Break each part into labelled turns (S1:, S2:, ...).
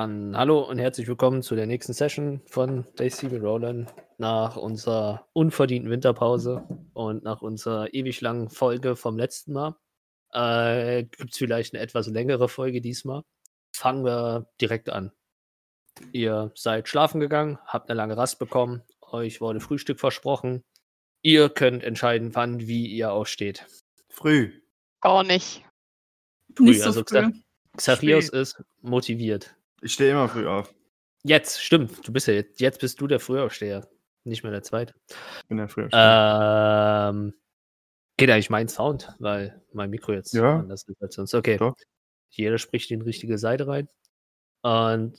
S1: Dann hallo und herzlich willkommen zu der nächsten Session von Daisy Roland nach unserer unverdienten Winterpause und nach unserer ewig langen Folge vom letzten Mal. Äh, Gibt es vielleicht eine etwas längere Folge diesmal? Fangen wir direkt an. Ihr seid schlafen gegangen, habt eine lange Rast bekommen, euch wurde Frühstück versprochen. Ihr könnt entscheiden, wann, wie ihr aufsteht.
S2: Früh.
S3: Gar nicht.
S1: Früh,
S4: Nicht so
S1: also
S4: früh.
S1: Xa- Xarios ist motiviert.
S2: Ich stehe immer früh auf.
S1: Jetzt, stimmt, du bist ja jetzt, jetzt bist du der Frühaufsteher, nicht mehr der Zweite.
S2: Ich bin ja früh auf.
S1: Ähm, geht eigentlich mein Sound, weil mein Mikro jetzt
S2: Ja.
S1: anders ist als sonst. Okay.
S2: Doch.
S1: Jeder spricht in die richtige Seite rein. Und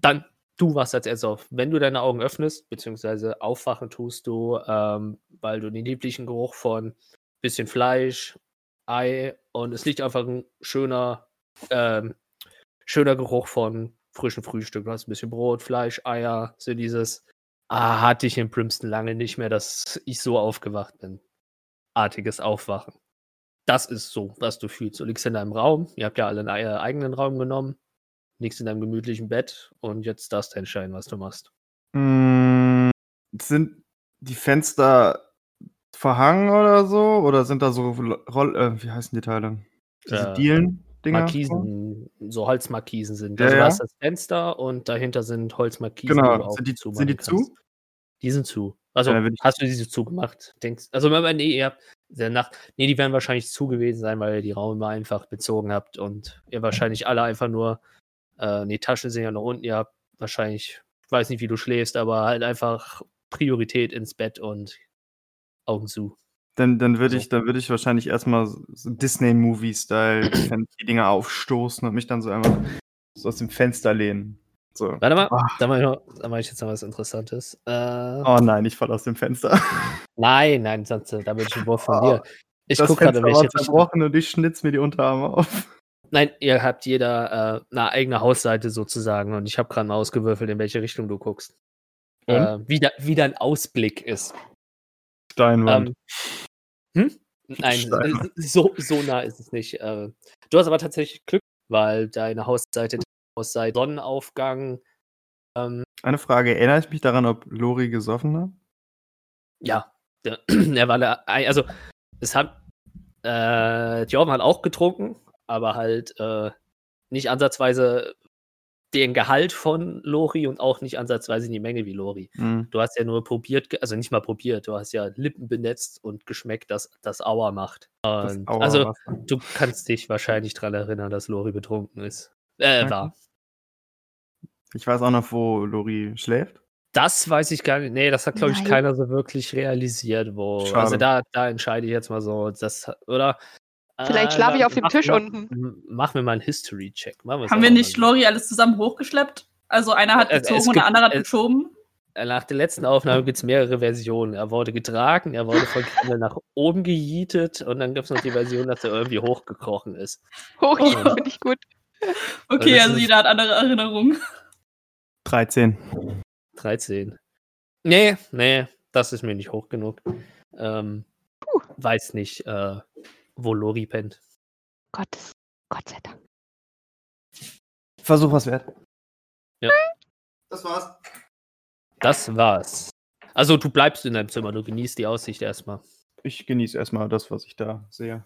S1: dann, du wachst als erstes auf. Wenn du deine Augen öffnest, beziehungsweise aufwachen tust du, ähm, weil du den lieblichen Geruch von bisschen Fleisch, Ei und es liegt einfach ein schöner, ähm, schöner Geruch von frischem Frühstück. Du hast ein bisschen Brot, Fleisch, Eier, so dieses, ah, hatte ich in Primston lange nicht mehr, dass ich so aufgewacht bin. Artiges Aufwachen. Das ist so, was du fühlst. Du liegst in deinem Raum, ihr habt ja alle einen ei- eigenen Raum genommen, liegst in deinem gemütlichen Bett und jetzt darfst du entscheiden, was du machst.
S2: Mm, sind die Fenster verhangen oder so? Oder sind da so Roll äh, wie heißen die Teile? Diese
S1: Äh,
S2: Dielen-Dinger?
S1: Markisen, so Holzmarkisen sind.
S2: Ja,
S1: Also du
S2: ja.
S1: hast das Fenster und dahinter sind Holzmarkisen.
S2: Genau. Sind die-
S1: zumachen
S2: sind die zu?
S1: Die sind zu. Also
S2: Ja,
S1: hast du diese zugemacht? Denkst, also wenn man, nee, ihr habt der Nacht, nee, die werden wahrscheinlich zu gewesen sein, weil ihr die Räume einfach bezogen habt und ihr wahrscheinlich alle einfach nur, äh, nee, Taschen sind ja noch unten, ihr habt wahrscheinlich, ich weiß nicht, wie du schläfst, aber halt einfach Priorität ins Bett und Augen zu.
S2: Dann, dann würde
S1: So.
S2: ich, dann würde ich wahrscheinlich erstmal so Disney-Movie-Style die Dinger aufstoßen und mich dann so einfach so aus dem Fenster lehnen. So.
S1: Warte mal,
S2: Ah.
S1: da mache ich, noch- da mach ich jetzt noch was Interessantes. Äh,
S2: Oh nein, ich falle aus dem Fenster.
S1: Nein, nein, sonst, da will ich ein Wurf von
S2: Ah,
S1: dir. Ich gucke gerade, welche
S2: zerbrochen und ich schnitz mir die Unterarme auf.
S1: Nein, ihr habt jeder äh, eine eigene Hausseite sozusagen und ich habe gerade mal ausgewürfelt, in welche Richtung du guckst. Äh, wie, da, wie dein Ausblick ist.
S2: Steinwand.
S1: Ähm, hm? Nein, so, so nah ist es nicht. Äh, du hast aber tatsächlich Glück, weil deine Hausseite aus seit Sonnenaufgang, ähm,
S2: Eine Frage, erinnere ich mich daran, ob Lori gesoffen hat?
S1: ja, der, er war da, also es hat, äh, Jordan hat auch getrunken, aber halt äh, nicht ansatzweise den Gehalt von Lori und auch nicht ansatzweise die Menge wie Lori.
S2: Hm.
S1: Du hast ja nur probiert, also nicht mal probiert, du hast ja Lippen benetzt und geschmeckt, dass das Auer macht.
S2: Das
S1: Und,
S2: Auer
S1: also du kannst dich wahrscheinlich daran erinnern, dass Lori betrunken ist. Äh, war.
S2: Ich weiß auch noch, wo Lori schläft.
S1: Das weiß ich gar nicht. Nee, das hat, glaube ich, keiner so wirklich realisiert, wo. Also
S2: Schade.
S1: da, da entscheide ich jetzt mal so, das, oder?
S3: Vielleicht
S1: Äh,
S3: schlafe ich auf dem
S1: mach-
S3: Tisch
S1: mach-
S3: unten.
S1: m- Mach mir mal einen History-Check. Machen
S4: Haben wir nicht. Lori alles zusammen hochgeschleppt? Also einer hat
S1: Es- es
S4: gezogen und der andere hat
S1: es-
S4: geschoben?
S1: Äh, Nach der letzten Aufnahme gibt es mehrere Versionen. Er wurde getragen, er wurde von Kindern nach oben gejietet und dann gibt es noch die Version, dass er irgendwie hochgekrochen ist.
S3: Hoch,
S4: Oh.
S3: finde ich gut.
S4: Okay, also
S1: ist-
S4: jeder hat andere Erinnerungen.
S2: 13.
S1: 13. Nee, nee, das ist mir nicht hoch genug. Ähm, weiß nicht, äh, wo Lori pennt.
S3: Gottes, Gott sei Dank.
S2: Versuch was wert.
S1: Ja.
S2: Das war's.
S1: Das war's. Also du bleibst in deinem Zimmer, du genießt die Aussicht erstmal.
S2: Ich genieße erstmal das, was ich da sehe.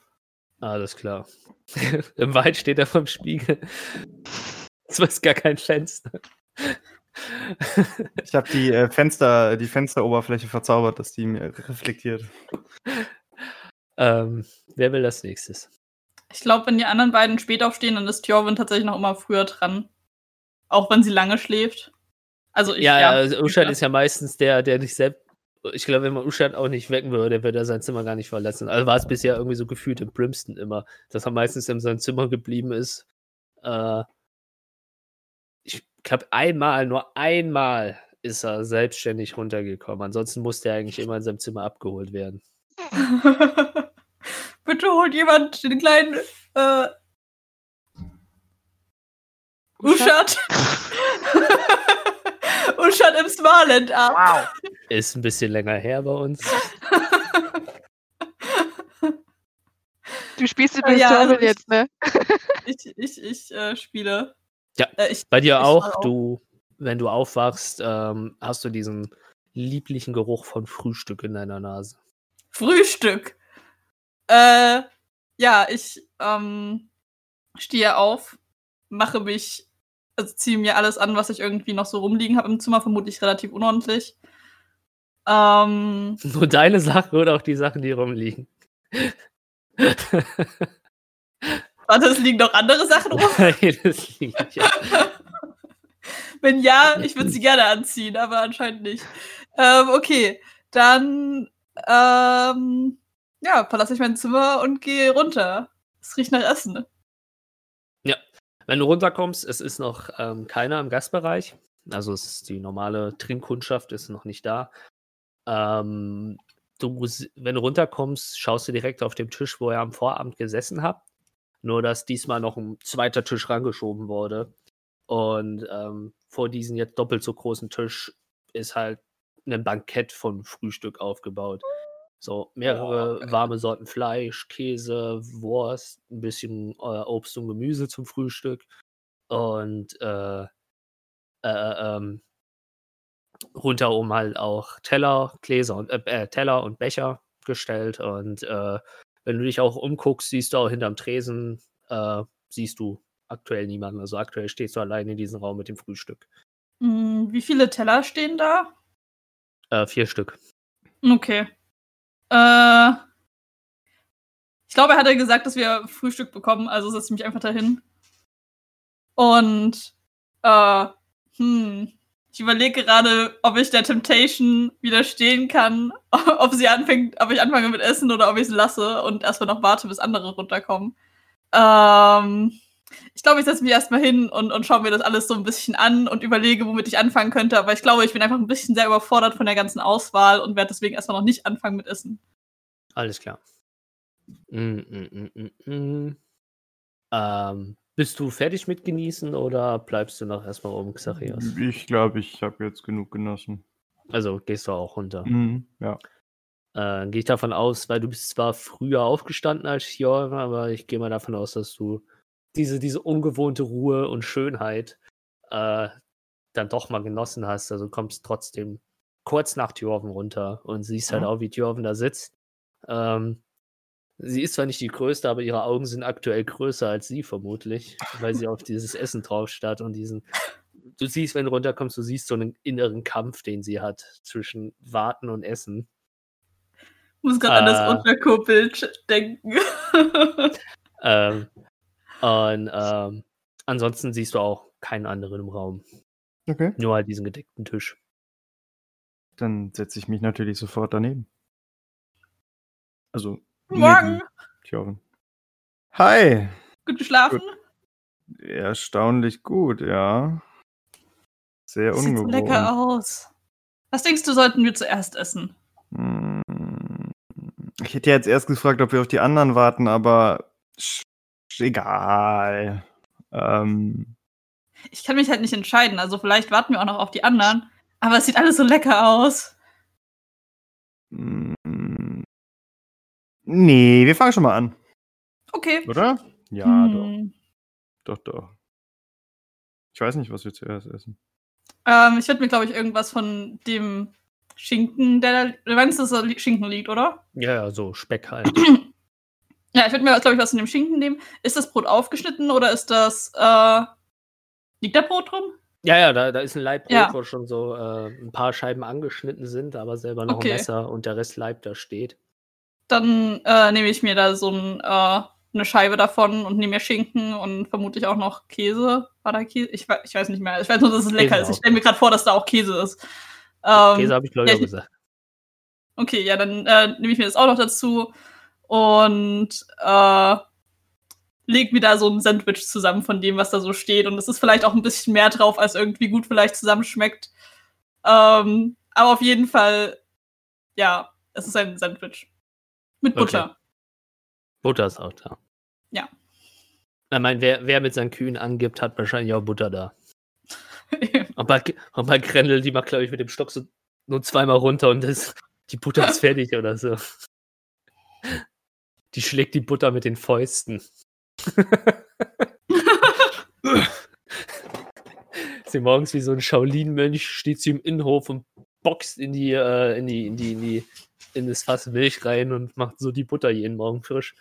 S1: Alles klar. Im Wald steht er vom Spiegel. Das ist gar kein Fenster.
S2: Ich habe die äh, Fenster, die Fensteroberfläche verzaubert, dass die mir reflektiert.
S1: ähm, wer will das nächstes?
S4: Ich glaube, wenn die anderen beiden spät aufstehen, dann ist Tjorvin tatsächlich noch immer früher dran. Auch wenn sie lange schläft. Also ich,
S1: ja,
S4: ja.
S1: also Uschan ist ja meistens der, der nicht selbst. Ich glaube, wenn man Uschan auch nicht wecken würde, würde er sein Zimmer gar nicht verlassen. Also war es bisher irgendwie so gefühlt in Brimston immer, dass er meistens in seinem Zimmer geblieben ist. Äh, ich glaube, einmal, nur einmal ist er selbstständig runtergekommen. Ansonsten musste er eigentlich immer in seinem Zimmer abgeholt werden.
S4: Bitte holt jemand den kleinen äh, Uschat. Uschat im Smarland ab.
S1: Ist ein bisschen länger her bei uns.
S3: Du spielst
S4: Ah,
S3: übrigens
S4: ja, also ich-
S3: jetzt, ne?
S4: Ich, ich, ich äh, spiele.
S1: Ja,
S4: Äh, ich,
S1: Bei dir
S4: ich
S1: auch,
S4: auf.
S1: du, wenn du aufwachst, ähm, hast du diesen lieblichen Geruch von Frühstück in deiner Nase.
S4: Frühstück. Äh, ja, ich ähm, stehe auf, mache mich, also ziehe mir alles an, was ich irgendwie noch so rumliegen habe im Zimmer, vermutlich relativ unordentlich. Ähm,
S1: Nur deine Sachen oder auch die Sachen, die rumliegen.
S4: warte, es liegen noch andere Sachen rum.
S1: Jedes liegt, ja.
S4: Wenn ja, ich würde sie gerne anziehen, aber anscheinend nicht. Ähm, okay, dann ähm, ja, verlasse ich mein Zimmer und gehe runter. Es riecht nach Essen.
S1: Wenn du runterkommst, es ist noch ähm, keiner im Gastbereich. Also es ist die normale Trinkkundschaft ist noch nicht da. Ähm, du, wenn du runterkommst, schaust du direkt auf dem Tisch, wo ihr am Vorabend gesessen habt. Nur, dass diesmal noch ein zweiter Tisch rangeschoben wurde. Und ähm, vor diesem jetzt doppelt so großen Tisch ist halt ein Bankett von Frühstück aufgebaut. So mehrere warme Sorten Fleisch, Käse, Wurst, ein bisschen äh, Obst und Gemüse zum Frühstück und äh, äh, ähm, rundherum halt auch Teller, Gläser und äh, äh, Teller und Becher gestellt und äh, wenn du dich auch umguckst, siehst du auch hinterm Tresen äh, siehst du aktuell niemanden. Also aktuell stehst du allein in diesem Raum mit dem Frühstück.
S4: Hm, wie viele Teller stehen da?
S1: Äh, vier Stück.
S4: Okay. Äh, ich glaube, er hatte gesagt, dass wir Frühstück bekommen, also setze ich mich einfach dahin. Und, äh, hm, ich überlege gerade, ob ich der Temptation widerstehen kann, ob sie anfängt, ob ich anfange mit Essen oder ob ich es lasse und erstmal noch warte, bis andere runterkommen. Ähm, ich glaube, ich setze mich erstmal hin und, und schaue mir das alles so ein bisschen an und überlege, womit ich anfangen könnte. Aber ich glaube, ich bin einfach ein bisschen sehr überfordert von der ganzen Auswahl und werde deswegen erstmal noch nicht anfangen mit Essen.
S1: Alles klar. Mm, mm, mm, mm, mm. Ähm, bist du fertig mit genießen oder bleibst du noch erstmal oben, Xarios?
S2: Ich glaube, ich habe jetzt genug genossen.
S1: Also gehst du auch runter.
S2: Mhm, ja.
S1: Äh, gehe ich davon aus, weil du bist zwar früher aufgestanden als Hjorm, aber ich gehe mal davon aus, dass du diese, diese ungewohnte Ruhe und Schönheit äh, dann doch mal genossen hast. Also kommst trotzdem kurz nach Thjorven runter und siehst halt
S2: Ja.
S1: auch, wie Thjorven da sitzt. Ähm, sie ist zwar nicht die größte, aber ihre Augen sind aktuell größer als sie vermutlich, weil sie auf dieses Essen drauf starrt und diesen. Du siehst, wenn du runterkommst, du siehst so einen inneren Kampf, den sie hat zwischen Warten und Essen.
S4: Ich muss gerade an das
S1: Äh.
S4: Unterkuppelbild denken.
S1: Ähm, und ähm, ansonsten siehst du auch keinen anderen im Raum.
S2: Okay.
S1: Nur halt diesen gedeckten Tisch.
S2: Dann setze ich mich natürlich sofort daneben. Also.
S4: Morgen.
S2: neben Thjorven. Hi!
S4: Gut geschlafen?
S2: Erstaunlich gut, ja. Sehr
S4: Sieht so
S2: ungewohnt.
S4: lecker aus. Was denkst du, sollten wir zuerst essen?
S2: Mm, Ich hätte jetzt erst gefragt, ob wir auf die anderen warten, aber egal. Ähm,
S4: Ich kann mich halt nicht entscheiden, also vielleicht warten wir auch noch auf die anderen. Aber es sieht alles so lecker aus.
S2: mm, nee, wir fangen schon mal an,
S4: Okay.
S2: oder? Ja,
S4: Hm.
S2: doch, doch, doch. Ich weiß nicht, was wir zuerst essen.
S4: Ähm, ich würde mir, glaube ich, irgendwas von dem Schinken, der da. Du meinst, dass da Schinken liegt, oder?
S1: Ja, ja, so Speck halt.
S4: Ja, ich würde mir, glaube ich, was von dem Schinken nehmen. Ist das Brot aufgeschnitten oder ist das. Äh, liegt da Brot drin?
S1: ja, ja, da, da ist ein Leib Brot,
S4: Ja.
S1: wo schon so äh, ein paar Scheiben angeschnitten sind, aber selber noch
S4: Okay.
S1: ein Messer und der Rest Leib da steht.
S4: Dann äh, nehme ich mir da so ein, äh, eine Scheibe davon und nehme mir Schinken und vermutlich auch noch Käse. War da Käse? Ich, ich weiß nicht mehr. Ich weiß nur, dass es lecker
S1: Käse
S4: ist. Ich stelle mir gerade vor, dass da auch Käse ist. Ähm,
S1: Käse habe ich, glaube ich,
S4: ja,
S1: auch gesagt.
S4: Okay, ja, dann äh, nehme ich mir das auch noch dazu und äh, leg mir da so ein Sandwich zusammen von dem, was da so steht. Und es ist vielleicht auch ein bisschen mehr drauf, als irgendwie gut vielleicht zusammenschmeckt. Ähm, aber auf jeden Fall, ja, es ist ein Sandwich. Mit
S1: Okay.
S4: Butter.
S1: Butter ist auch da.
S4: Ja.
S1: Ich meine, wer, wer mit seinen Kühen angibt, hat wahrscheinlich auch Butter da. Und bei, und bei Grendel, die macht, glaube ich, mit dem Stock so nur zweimal runter und das, die Butter ist fertig oder so. Die schlägt die Butter mit den Fäusten. Sie morgens wie so ein Shaolin-Mönch steht sie im Innenhof und boxt in die, äh, in die, in die, in die, in das Fass Milch rein und macht so die Butter jeden Morgen frisch.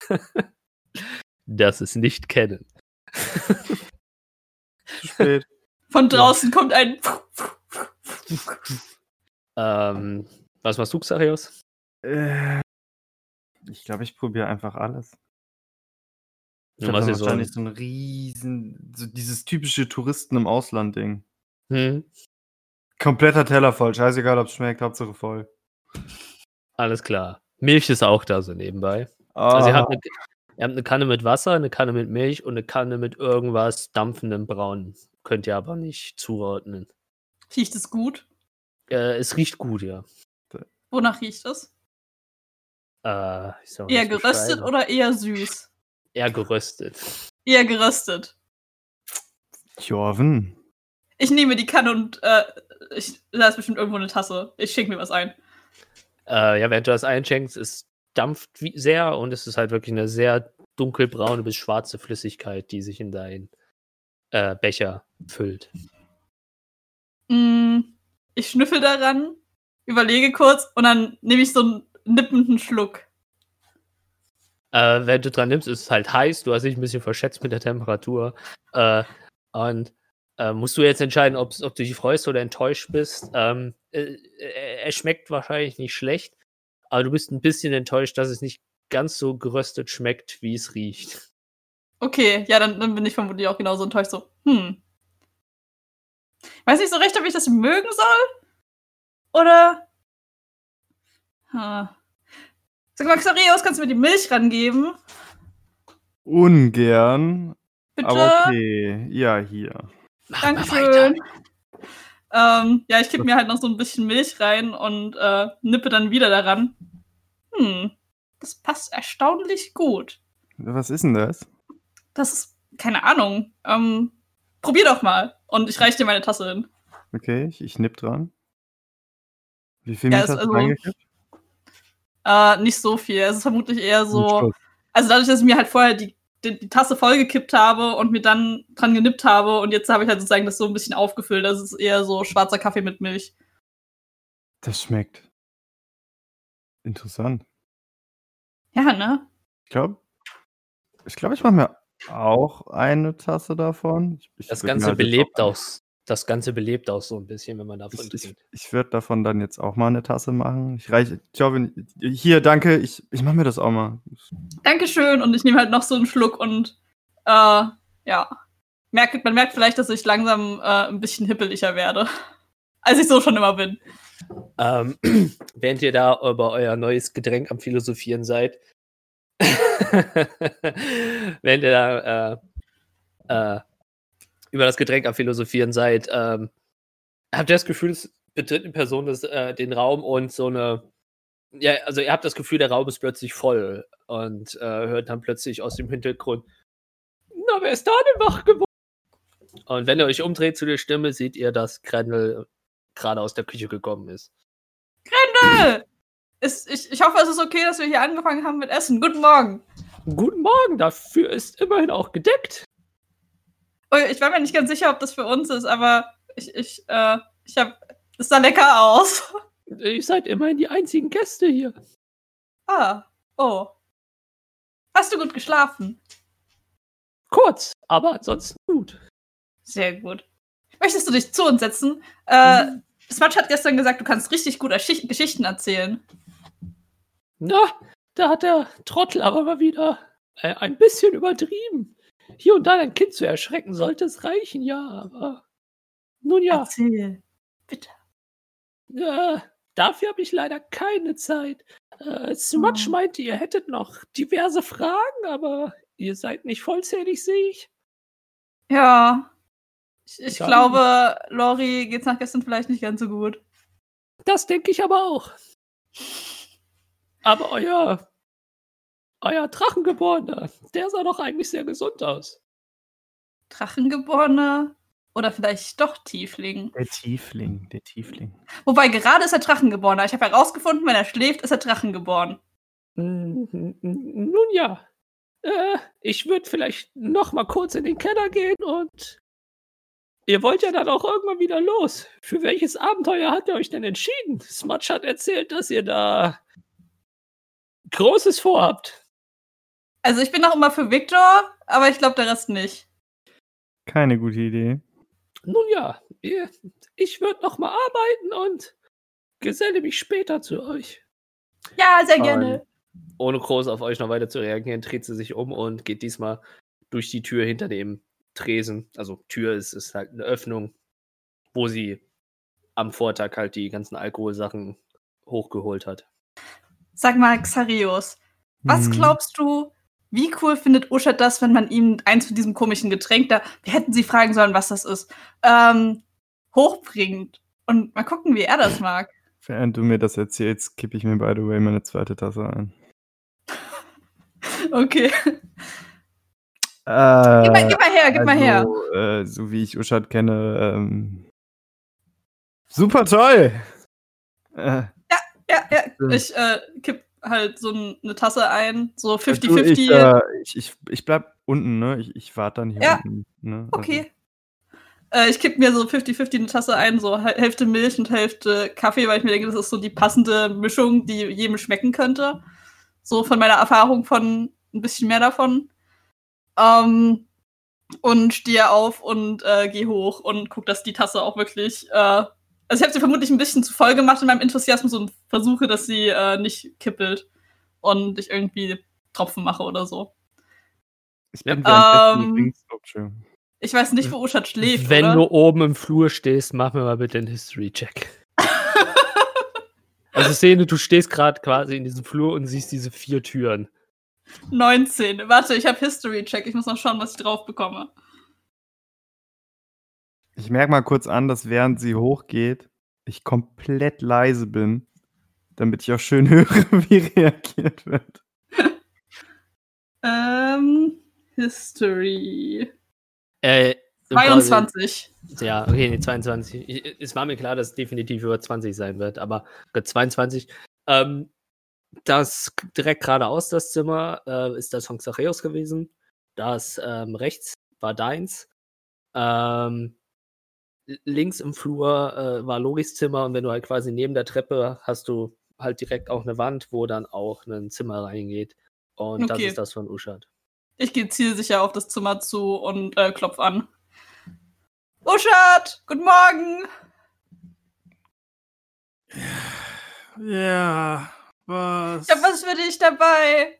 S1: das ist nicht kennen.
S2: Zu spät.
S4: Von draußen kommt ein.
S1: ähm, was machst du, Xarios?
S2: Äh, ich glaube, ich probiere einfach alles. Ich
S1: dir so ein,
S2: wahrscheinlich so ein riesen, so dieses typische Touristen im Ausland-Ding.
S1: hm,
S2: Kompletter Teller voll, scheißegal, ob es schmeckt, Hauptsache voll.
S1: alles klar. Milch ist auch da so nebenbei. Also ihr
S2: Ah,
S1: habt, eine, ihr habt eine Kanne mit Wasser, eine Kanne mit Milch und eine Kanne mit irgendwas dampfendem Braun. Könnt ihr aber nicht zuordnen.
S4: Riecht es gut?
S1: Äh, es riecht gut, ja.
S4: Wonach riecht es?
S1: Äh, ich soll
S4: Eher geröstet oder eher süß?
S1: Eher geröstet.
S4: Eher geröstet.
S2: Jorven.
S4: Ich nehme die Kanne und äh, ich, da ist bestimmt irgendwo eine Tasse. Ich schenke mir was ein.
S1: Äh, ja, während du das einschenkst, es dampft wie sehr und es ist halt wirklich eine sehr dunkelbraune bis schwarze Flüssigkeit, die sich in deinen äh, Becher füllt.
S4: Mm, ich schnüffel daran, überlege kurz und dann nehme ich so einen nippenden Schluck.
S1: Äh, wenn du dran nimmst, ist es halt heiß, du hast dich ein bisschen verschätzt mit der Temperatur. Äh, und äh, musst du jetzt entscheiden, ob du dich freust oder enttäuscht bist. Ähm, äh, äh, er schmeckt wahrscheinlich nicht schlecht, aber du bist ein bisschen enttäuscht, dass es nicht ganz so geröstet schmeckt, wie es riecht.
S4: Okay, ja, dann, dann bin ich vermutlich auch genauso enttäuscht. So, hm. Weiß nicht so recht, ob ich das mögen soll. Oder. Ha. Sag mal, Xareus, kannst du mir die Milch rangeben?
S2: Ungern,
S4: Bitte?
S2: aber okay. Ja, hier.
S1: Mach.
S4: Dankeschön. Ähm, ja, ich kipp mir halt noch so ein bisschen Milch rein und äh, nippe dann wieder daran. Hm, das passt erstaunlich gut.
S2: Was ist denn das?
S4: Das ist, keine Ahnung. Ähm, probier doch mal. Und ich reich dir meine Tasse hin.
S2: Okay, ich, ich nipp dran. Wie viel
S4: Ja,
S2: Milch hast du
S4: also-
S2: reingekippt?
S4: Äh, nicht so viel. Es ist vermutlich eher so. Also dadurch, dass ich mir halt vorher die, die, die Tasse vollgekippt habe und mir dann dran genippt habe und jetzt habe ich halt sozusagen das so ein bisschen aufgefüllt. Das ist eher so schwarzer Kaffee mit Milch.
S2: Das schmeckt. Interessant.
S4: Ja, ne?
S2: Ich glaube, ich, glaub, ich mache mir auch eine Tasse davon. Ich, ich
S1: Das Ganze
S2: halt
S1: belebt
S2: auch.
S1: Das Ganze belebt auch so ein bisschen, wenn man davon
S2: Ich, ich,
S1: trinkt.
S2: ich würde davon dann jetzt auch mal eine Tasse machen. Ich reiche. Jorvin, hier, danke. Ich, ich mache mir das auch mal.
S4: Dankeschön. Und ich nehme halt noch so einen Schluck und äh, ja. Merkt, man merkt vielleicht, dass ich langsam äh, ein bisschen hippeliger werde. Als ich so schon immer bin.
S1: Ähm, während ihr da über euer neues Getränk am Philosophieren seid, während ihr da äh, äh, über das Getränk am Philosophieren seid, ähm, habt ihr das Gefühl, es betritt eine Person das, äh, den Raum und so eine. Ja, also ihr habt das Gefühl, der Raum ist plötzlich voll und äh, hört dann plötzlich aus dem Hintergrund, na, wer ist da denn wach geworden? Und wenn ihr euch umdreht zu der Stimme, seht ihr, dass Grendel gerade aus der Küche gekommen ist.
S4: Grendel! Ist, ich, ich hoffe, es ist okay, dass wir hier angefangen haben mit Essen. Guten Morgen.
S1: Guten Morgen, dafür ist immerhin auch gedeckt.
S4: Ich war mir nicht ganz sicher, ob das für uns ist, aber ich, ich, äh, ich hab. Es sah lecker aus.
S1: Ihr seid immerhin die einzigen Gäste hier.
S4: Ah, oh. Hast du gut geschlafen?
S1: Kurz, aber ansonsten gut.
S4: Sehr gut. Möchtest du dich zu uns setzen? Äh, Smudge hat gestern gesagt, du kannst richtig gut Geschichten erzählen.
S1: Na, da hat der Trottel aber mal wieder äh, ein bisschen übertrieben. Hier und da ein Kind zu erschrecken, sollte es reichen, ja, aber. Nun ja,
S4: Erzähl. Bitte.
S1: äh, dafür habe ich leider keine Zeit. Äh, Smudge
S4: Oh.
S1: meinte, ihr hättet noch diverse Fragen, aber ihr seid nicht vollzählig, sehe ich.
S4: Ja. Ich, ich glaube, Lori geht's nach gestern vielleicht nicht ganz so gut.
S1: Das denke ich aber auch. Aber euer, euer Drachengeborener, der sah doch eigentlich sehr gesund aus.
S4: Drachengeborener oder vielleicht doch Tiefling.
S2: Der Tiefling, der Tiefling.
S4: Wobei gerade ist er Drachengeborener. Ich habe herausgefunden, wenn er schläft, ist er Drachengeboren.
S1: N- Nun ja, äh, ich würde vielleicht noch mal kurz in den Keller gehen und ihr wollt ja dann auch irgendwann wieder los. Für welches Abenteuer habt ihr euch denn entschieden? Smudge hat erzählt, dass ihr da Großes vorhabt.
S4: Also ich bin noch immer für Victor, aber ich glaube der Rest nicht.
S2: Keine gute Idee.
S1: Nun ja, ich würde noch mal arbeiten und geselle mich später zu euch.
S4: Ja, sehr gerne.
S1: Ohne groß auf euch noch weiter zu reagieren, dreht sie sich um und geht diesmal durch die Tür hinter dem Tresen. Also Tür ist, ist halt eine Öffnung, wo sie am Vortag halt die ganzen Alkoholsachen hochgeholt hat.
S4: Sag mal, Xarios, was
S2: Hm.
S4: glaubst du, wie cool findet Uschat das, wenn man ihm eins von diesem komischen Getränk da, wir hätten sie fragen sollen, was das ist, ähm, hochbringt? Und mal gucken, wie er das mag.
S2: Während du mir das erzählst, kippe ich mir, by the way, meine zweite Tasse ein.
S4: Okay.
S2: Äh,
S4: Gib mal, gib mal her, gib mal her.
S2: also, Äh, so wie ich Uschat kenne, ähm, super toll! Äh,
S4: Ja, ja,
S2: Ja.
S4: ich äh, kipp halt so eine Tasse ein, so
S2: du,
S4: 50-50.
S2: Ich, äh, ich, ich, ich bleib unten, ne? Ich, ich warte dann hier
S4: Ja.
S2: unten. Ne?
S4: Okay. Äh, ich kipp mir so 50-50 eine Tasse ein, so Hä- Hälfte Milch und Hälfte Kaffee, weil ich mir denke, das ist so die passende Mischung, die jedem schmecken könnte. So von meiner Erfahrung von ein bisschen mehr davon. Ähm, und stehe auf und äh, gehe hoch und guck, dass die Tasse auch wirklich. Äh, also ich habe sie vermutlich ein bisschen zu voll gemacht in meinem Enthusiasmus und versuche, dass sie äh, nicht kippelt und ich irgendwie Tropfen mache oder so.
S2: Ich bin
S4: Ähm,
S2: oh.
S4: Ich weiß nicht, wo Uschat schläft.
S1: Wenn
S4: oder?
S1: du oben im Flur stehst, mach mir mal bitte einen History-Check. Also Szene, du stehst gerade quasi in diesem Flur und siehst diese vier Türen.
S4: 19. Warte, ich habe History Check. Ich muss noch schauen, was ich drauf bekomme.
S2: Ich merke mal kurz an, dass während sie hochgeht, ich komplett leise bin, damit ich auch schön höre, wie reagiert wird.
S4: Ähm, History.
S1: Äh,
S4: 22.
S1: Ja, okay, nee, 22. Ich, es war mir klar, dass es definitiv über 20 sein wird, aber gut, 22. Ähm, das direkt geradeaus, das Zimmer, äh, ist das von Xacheus gewesen. Das ähm, rechts war deins. Ähm, links im Flur äh, war Logis Zimmer und wenn du halt quasi neben der Treppe hast du halt direkt auch eine Wand, wo dann auch ein Zimmer reingeht. Und das
S4: Okay.
S1: ist das von Uschat.
S4: Ich gehe zielsicher auf das Zimmer zu und äh, klopf an. Uschat, guten Morgen.
S5: Ja, was,
S4: Ich hab was für dich dabei.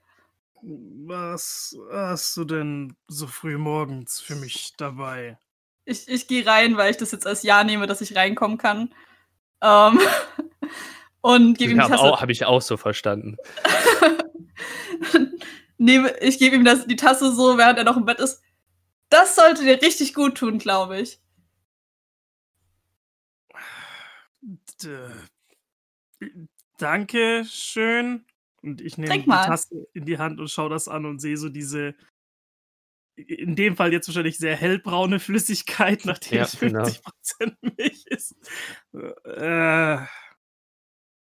S5: was hast du denn so früh morgens für mich dabei?
S4: Ich, ich gehe rein, weil ich das jetzt als Ja nehme, dass ich reinkommen kann. Ähm, und gebe ihm die
S1: Habe
S4: Tasse.
S1: hab ich auch so verstanden.
S4: nehme, ich gebe ihm das, die Tasse so, während er noch im Bett ist. Das sollte dir richtig gut tun, glaube ich.
S5: D danke schön. Und ich nehme die. Tasse in die Hand und schaue das an und sehe so diese, in dem Fall jetzt wahrscheinlich sehr hellbraune Flüssigkeit, nachdem
S1: Ja,
S5: es
S1: genau.
S5: 50% Milch ist. Äh,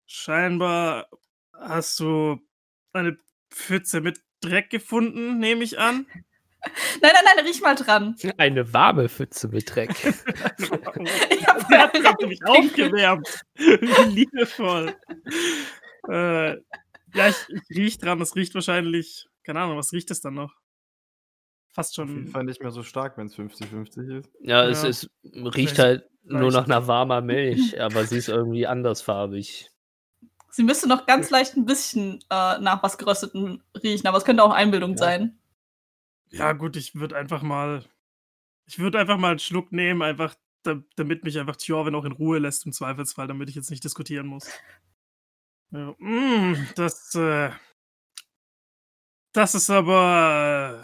S5: scheinbar hast du eine Pfütze mit Dreck gefunden, nehme ich an.
S4: Nein, nein, nein, riech mal dran.
S1: Eine warme Pfütze mit Dreck.
S4: Ich hab
S5: Sie hat
S4: vorher
S5: mich aufgewärmt. Wie liebevoll. äh, ja, ich, ich riech dran. Es riecht wahrscheinlich, keine Ahnung, was riecht es dann noch? Fast
S2: Auf jeden
S5: schon.
S2: Fall nicht mehr so stark, wenn es 50-50 ist.
S1: Ja, es,
S5: Ja.
S1: es riecht
S5: Vielleicht-
S1: halt nur nach einer warmer Milch, aber sie ist irgendwie andersfarbig.
S4: Sie müsste noch ganz leicht ein bisschen äh, nach was Gerösteten riechen, aber es könnte auch Einbildung
S1: Ja.
S4: sein.
S5: Ja, gut, ich würde einfach mal. Ich würde einfach mal einen Schluck nehmen, einfach, da, damit mich einfach Tjorven auch in Ruhe lässt im Zweifelsfall, damit ich jetzt nicht diskutieren muss. Ja, mm, das, äh, das ist aber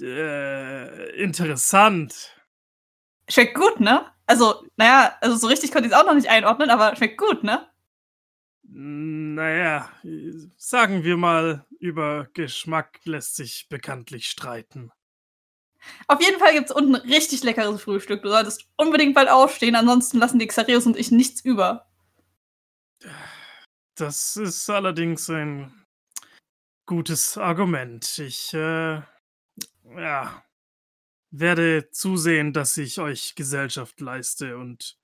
S5: äh, interessant.
S4: Schmeckt gut, ne? Also, naja, also so richtig konnte ich es auch noch nicht einordnen, aber schmeckt gut, ne?
S5: Naja, sagen wir mal, über Geschmack lässt sich bekanntlich streiten.
S4: Auf jeden Fall gibt es unten richtig leckeres Frühstück. Du solltest unbedingt bald aufstehen, ansonsten lassen die Xarius und ich nichts über.
S5: Das ist allerdings ein gutes Argument. Ich, äh, ja, werde zusehen, dass ich euch Gesellschaft leiste und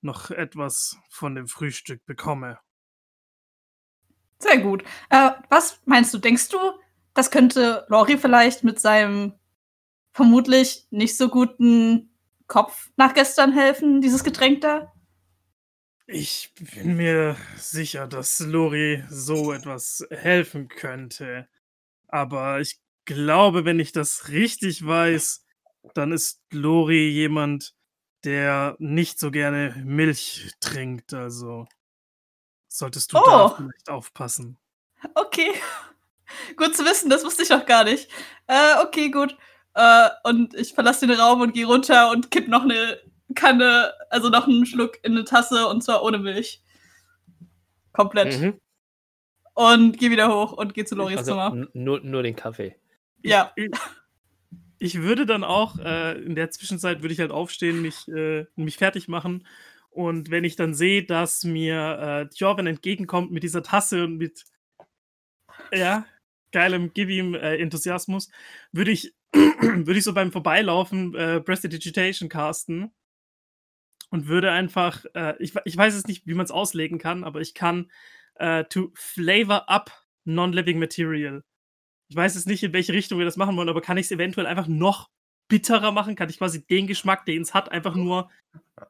S5: noch etwas von dem Frühstück bekomme.
S4: Sehr gut. Äh, was meinst du? Denkst du, das könnte Lori vielleicht mit seinem vermutlich nicht so guten Kopf nach gestern helfen, dieses Getränk da?
S5: Ich bin mir sicher, dass Lori so etwas helfen könnte. Aber ich glaube, wenn ich das richtig weiß, dann ist Lori jemand, der nicht so gerne Milch trinkt. Also solltest du da
S4: Oh.
S5: vielleicht aufpassen.
S4: Okay. gut zu wissen, das wusste ich auch gar nicht. Äh, okay, gut. Äh, und ich verlasse den Raum und gehe runter und kipp noch eine Kanne, also noch einen Schluck in eine Tasse und zwar ohne Milch. Komplett.
S1: Mhm.
S4: Und gehe wieder hoch und gehe zu Loris
S1: Also
S4: Zimmer.
S1: nur, nur den Kaffee.
S4: Ja.
S5: Ich, ich würde dann auch, äh, in der Zwischenzeit würde ich halt aufstehen, mich, äh, mich fertig machen. Und wenn ich dann sehe, dass mir äh, Jorven entgegenkommt mit dieser Tasse und mit ja, geilem Give ihm äh, Enthusiasmus, würde ich, würde ich so beim Vorbeilaufen äh, Prestidigitation casten und würde einfach, äh, ich, ich weiß es nicht, wie man es auslegen kann, aber ich kann äh, to flavor up non-living material. Ich weiß jetzt nicht, in welche Richtung wir das machen wollen, aber kann ich es eventuell einfach noch bitterer machen? Kann ich quasi den Geschmack, den es hat, einfach nur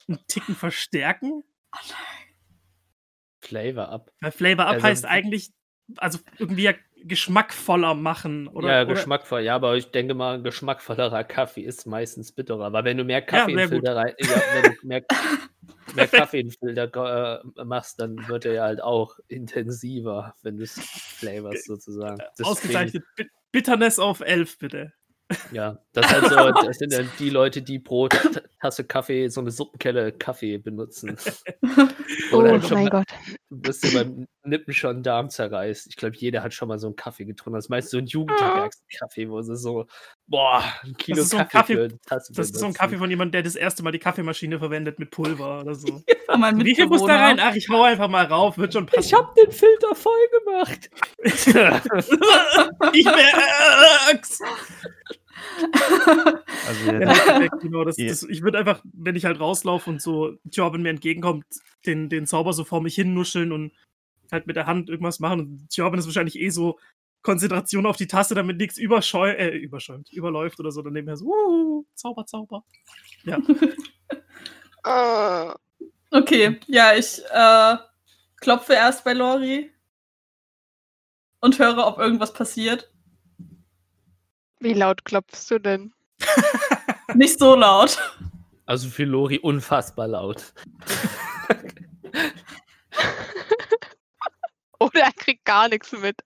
S5: einen Ticken verstärken?
S1: Flavor ab.
S5: Weil Flavor Up
S1: Also-
S5: heißt eigentlich, also irgendwie ja geschmackvoller machen, oder?
S1: ja,
S5: oder
S1: geschmackvoll. Ja, aber ich denke mal, ein geschmackvollerer Kaffee ist meistens bitterer. Weil wenn du mehr Kaffee
S5: sehr
S1: in. Filter rein, ja, wenn du mehr, mehr Kaffee in Filter äh, machst, dann wird er ja halt auch intensiver, wenn du es flavorst sozusagen. Deswegen-
S5: Ausgezeichnet. Bi- Bitterness auf 11, bitte.
S1: Ja, das, ist halt so, das sind dann die Leute, die pro Ta- Tasse Kaffee so eine Suppenkelle Kaffee benutzen.
S3: Oh
S1: Oder
S3: mein
S1: schon mal-
S3: Gott.
S1: Du bist dir beim Nippen schon Darm zerreißt. Ich glaube, jeder hat schon mal so einen Kaffee getrunken. Das ist meist so ein Jugendherbergskaffee, wo sie so, boah, ein Kilo
S5: ist so ein
S1: Kaffee,
S5: Kaffee-
S1: für eine Tasse
S5: Das ist so ein
S1: benutzen.
S5: Kaffee von jemandem, der das erste Mal die Kaffeemaschine verwendet mit Pulver oder so.
S4: Von meinem
S5: Wie viel muss da rein? Ach, ich hau einfach mal rauf, wird schon passen.
S1: Ich hab den Filter voll gemacht.
S5: ich merk's.
S2: Also
S5: Ja,
S2: jetzt,
S5: genau, das,
S2: Ja.
S5: das, ich würde einfach, wenn ich halt rauslaufe und so Jorben mir entgegenkommt, den, den Zauber so vor mich hinnuscheln und halt mit der Hand irgendwas machen. Und Jorben ist wahrscheinlich eh so Konzentration auf die Tasse, damit nichts überschäu äh, überschäumt, überläuft oder so. Dann nebenher so, uh, Zauber, Zauber. Ja.
S3: Äh,
S4: Okay, ja, ich äh, klopfe erst bei Lori und höre, ob irgendwas passiert.
S3: Wie laut klopfst du denn?
S4: Nicht so laut.
S1: Also für Lori unfassbar laut.
S3: Oder er kriegt gar nichts mit.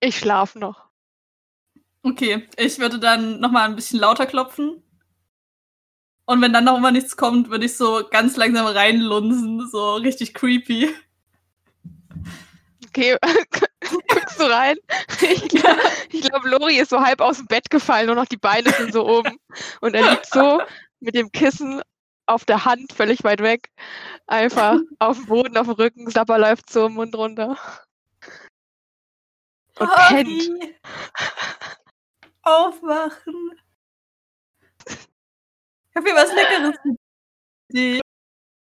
S3: Ich schlafe noch.
S4: Okay, ich würde dann nochmal ein bisschen lauter klopfen. Und wenn dann noch immer nichts kommt, würde ich so ganz langsam reinlunsen, so richtig creepy.
S3: Okay, guckst du rein? Ich, glaub- ich glaube, Lori ist so halb aus dem Bett gefallen, nur noch die Beine sind so oben. Und er liegt so mit dem Kissen auf der Hand, völlig weit weg. Einfach auf dem Boden, auf dem Rücken. Sapper läuft so im Mund runter. Und pennt.
S4: Lori, Aufwachen. Ich habe hier was Leckeres für dich.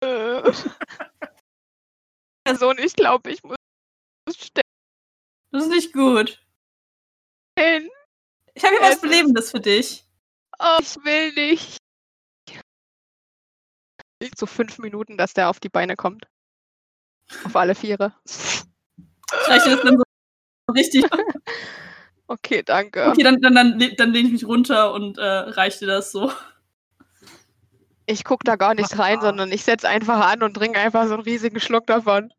S3: Person, ich glaube, ich muss sterben.
S4: Das ist nicht gut. Ich habe hier was Belebendes für dich.
S3: Oh, ich will nicht. So fünf Minuten, dass der auf die Beine kommt. Auf alle Viere.
S4: Ich reiche das dann so richtig.
S3: Okay, danke.
S4: Okay, dann, dann, dann, dann lehne ich mich runter und äh, reiche dir das so.
S3: Ich guck da gar nicht rein, sondern ich setz einfach an und trinke einfach so einen riesigen Schluck davon.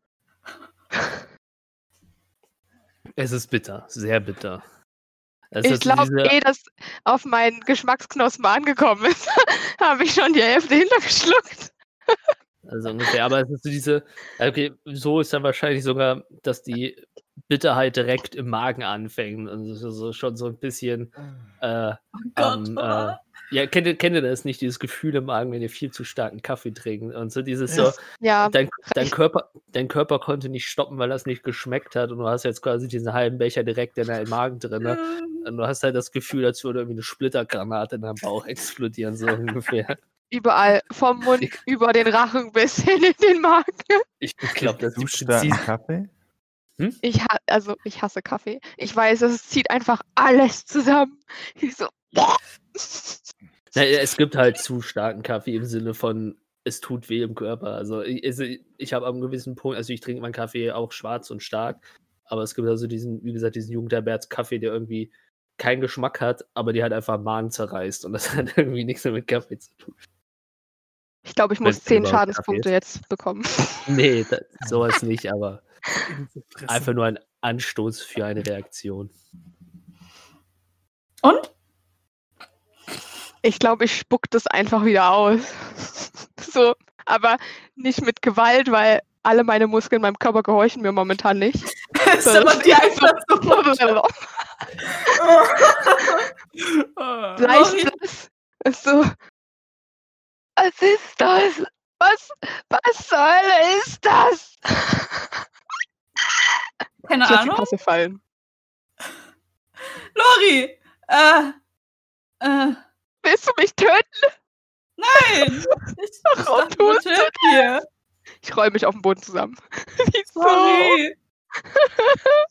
S1: Es ist bitter, sehr bitter. Es
S3: ich glaube,
S1: diese-
S3: eh das auf meinen Geschmacksknospen angekommen ist, habe ich schon die Hälfte hintergeschluckt.
S1: Also ungefähr, aber es ist so diese, okay, so ist dann wahrscheinlich sogar, dass die Bitterheit direkt im Magen anfängt. Und es ist so schon so ein bisschen äh,
S4: Oh Gott.
S1: am, äh, Ja, kennt ihr, kennt ihr das nicht, dieses Gefühl im Magen, wenn ihr viel zu starken Kaffee trinkt? Und so dieses
S5: Ja.
S1: so,
S3: Ja,
S1: dein, dein,
S3: ich-
S1: Körper, dein Körper konnte nicht stoppen, weil das nicht geschmeckt hat. Und du hast jetzt quasi diesen halben Becher direkt in deinem Magen drin. Ne? Und du hast halt das Gefühl, als würde irgendwie eine Splittergranate in deinem Bauch explodieren, so ungefähr.
S3: überall. Vom Mund über den Rachen bis hin in den Magen.
S1: Ich glaube, das
S2: Du
S1: ist
S2: starken. Kaffee?
S3: Ich ha also ich hasse Kaffee. Ich weiß, es zieht einfach alles zusammen. Ich so.
S1: Na, es gibt halt zu starken Kaffee im Sinne von, es tut weh im Körper. Also ich, ich habe am gewissen Punkt, also ich trinke meinen Kaffee auch schwarz und stark, aber es gibt also diesen, wie gesagt, diesen Jugendherberts Kaffee, der irgendwie keinen Geschmack hat, aber die halt einfach Magen zerreißt und das hat irgendwie nichts mehr mit Kaffee zu tun.
S3: Ich glaube, ich muss
S1: es
S3: zehn Schadenspunkte jetzt bekommen.
S1: Nee, das, sowas nicht, aber einfach nur ein Anstoß für eine Reaktion.
S4: Und?
S3: Ich glaube, ich spuck das einfach wieder aus. So, aber nicht mit Gewalt, weil alle meine Muskeln in meinem Körper gehorchen mir momentan nicht.
S4: ist aber die einfach so.
S3: Leichtes. Ist so. Was ist das? Was, was zur Hölle ist das?
S4: Keine
S3: Ich die
S4: Ahnung.
S3: Tasse fallen.
S4: Lori! Äh. Äh.
S3: Willst du mich töten?
S4: Nein! Ich, ich dachte,
S3: tust
S4: man chillt hier.
S3: Ich roll mich auf den Boden zusammen.
S4: Sorry.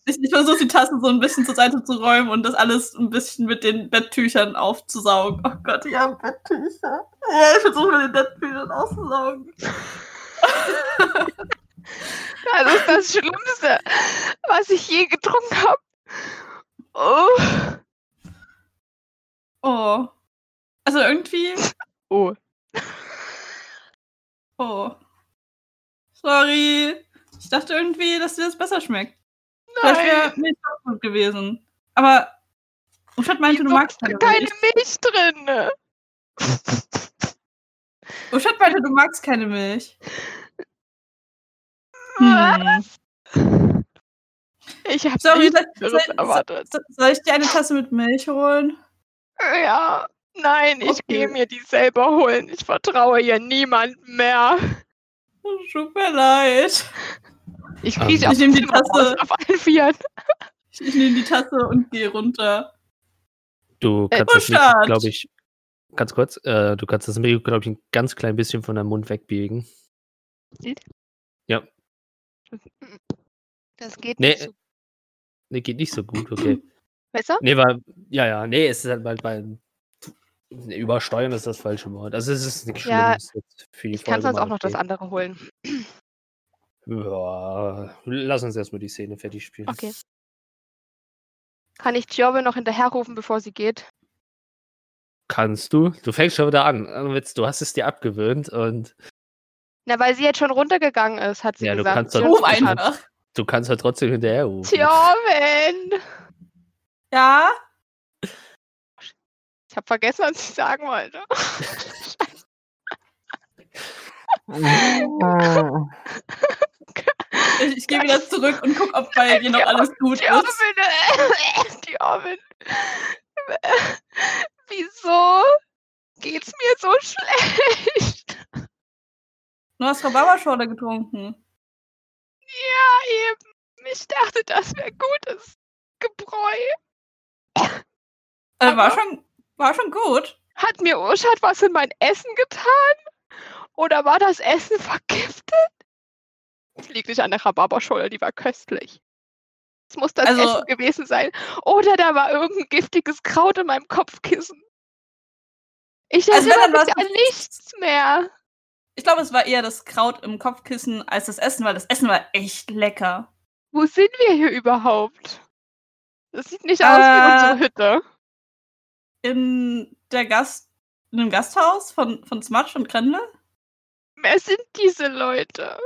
S4: Ich, ich versuche die Tasse so ein bisschen zur Seite zu räumen und das alles ein bisschen mit den Betttüchern aufzusaugen. Oh Gott, ich habe Betttücher. Ja, ich versuche mit den Betttüchern auszusaugen.
S3: Das ist das Schlimmste, was ich je getrunken habe. Oh.
S4: Oh. Also irgendwie.
S3: oh.
S4: Oh. Sorry. Ich dachte irgendwie, dass dir das besser schmeckt. Vielleicht wäre
S3: Nein.
S4: Milch auch gut gewesen. Aber Uschat meinte, du magst keine
S3: da keine
S4: Milch.
S3: Drin.
S4: Uschat meinte, du magst keine Milch. Hm.
S3: Ich habe
S4: Sorry,
S3: nichts
S4: soll, soll,
S3: anderes
S4: soll,
S3: erwartet.
S4: soll ich dir eine Tasse mit Milch holen?
S3: Ja, nein, ich
S4: Okay.
S3: gehe mir die selber holen. Ich vertraue hier niemand mehr.
S4: Tut mir leid.
S3: Ich
S1: Ähm,
S3: kriege
S4: Ich
S3: auf,
S4: nehm die Tasse.
S3: auf allen Vieren.
S4: Ich, ich nehme die Tasse und gehe runter.
S1: Du kannst
S4: Buschard!
S1: glaube ich, ganz kurz, äh, du kannst das Mikro, glaube ich, ein ganz klein bisschen von deinem Mund wegbiegen.
S3: Das geht
S1: Nee,
S3: nicht so.
S1: Nee, geht nicht so gut, okay.
S3: Besser?
S1: Nee, weil, ja, ja, nee, es ist halt bei, bei Übersteuern ist das falsche Wort. Also es ist nichts
S3: Ja,
S1: Schlimmes jetzt für die
S3: Ich kann sonst auch noch das andere holen.
S1: Ja, lass uns erstmal die Szene fertig spielen.
S3: Okay. Kann ich Giove noch hinterherrufen, bevor sie geht?
S1: Kannst du? Du fängst schon wieder an. Du hast es dir abgewöhnt und
S3: Na, weil sie jetzt schon runtergegangen ist, hat sie
S1: Ja, du
S3: gesagt.
S1: kannst
S3: Sie
S1: doch-
S3: hat
S4: Ruf einfach.
S1: du kannst halt trotzdem hinterher rufen.
S3: Joven!
S4: Ja?
S3: Ich habe vergessen, was ich sagen wollte.
S4: Ich, ich gehe wieder zurück und guck, ob bei dir noch alles gut ist.
S3: Joven! Joven! Wieso geht's mir so schlecht?
S4: Du hast Rhabarberschorle getrunken.
S3: Ja, eben. Ich dachte, das wäre gutes Gebräu.
S4: Äh, war, schon, war schon gut.
S3: Hat mir Urschat was in mein Essen getan? Oder war das Essen vergiftet? Es liegt nicht an der Rhabarberscholle, die war köstlich. Es muss das
S4: Also-
S3: Essen gewesen sein. Oder da war irgendein giftiges Kraut in meinem Kopfkissen. Ich
S4: Also
S3: erinnere
S4: dann
S3: mich an nichts mehr.
S4: Ich glaube, es war eher das Kraut im Kopfkissen als das Essen, weil das Essen war echt lecker.
S3: Wo sind wir hier überhaupt? Das sieht nicht aus wie
S4: Äh,
S3: unsere Hütte.
S4: In der Gast, in einem Gasthaus von, von Smudge und Krendel.
S3: Wer sind diese Leute?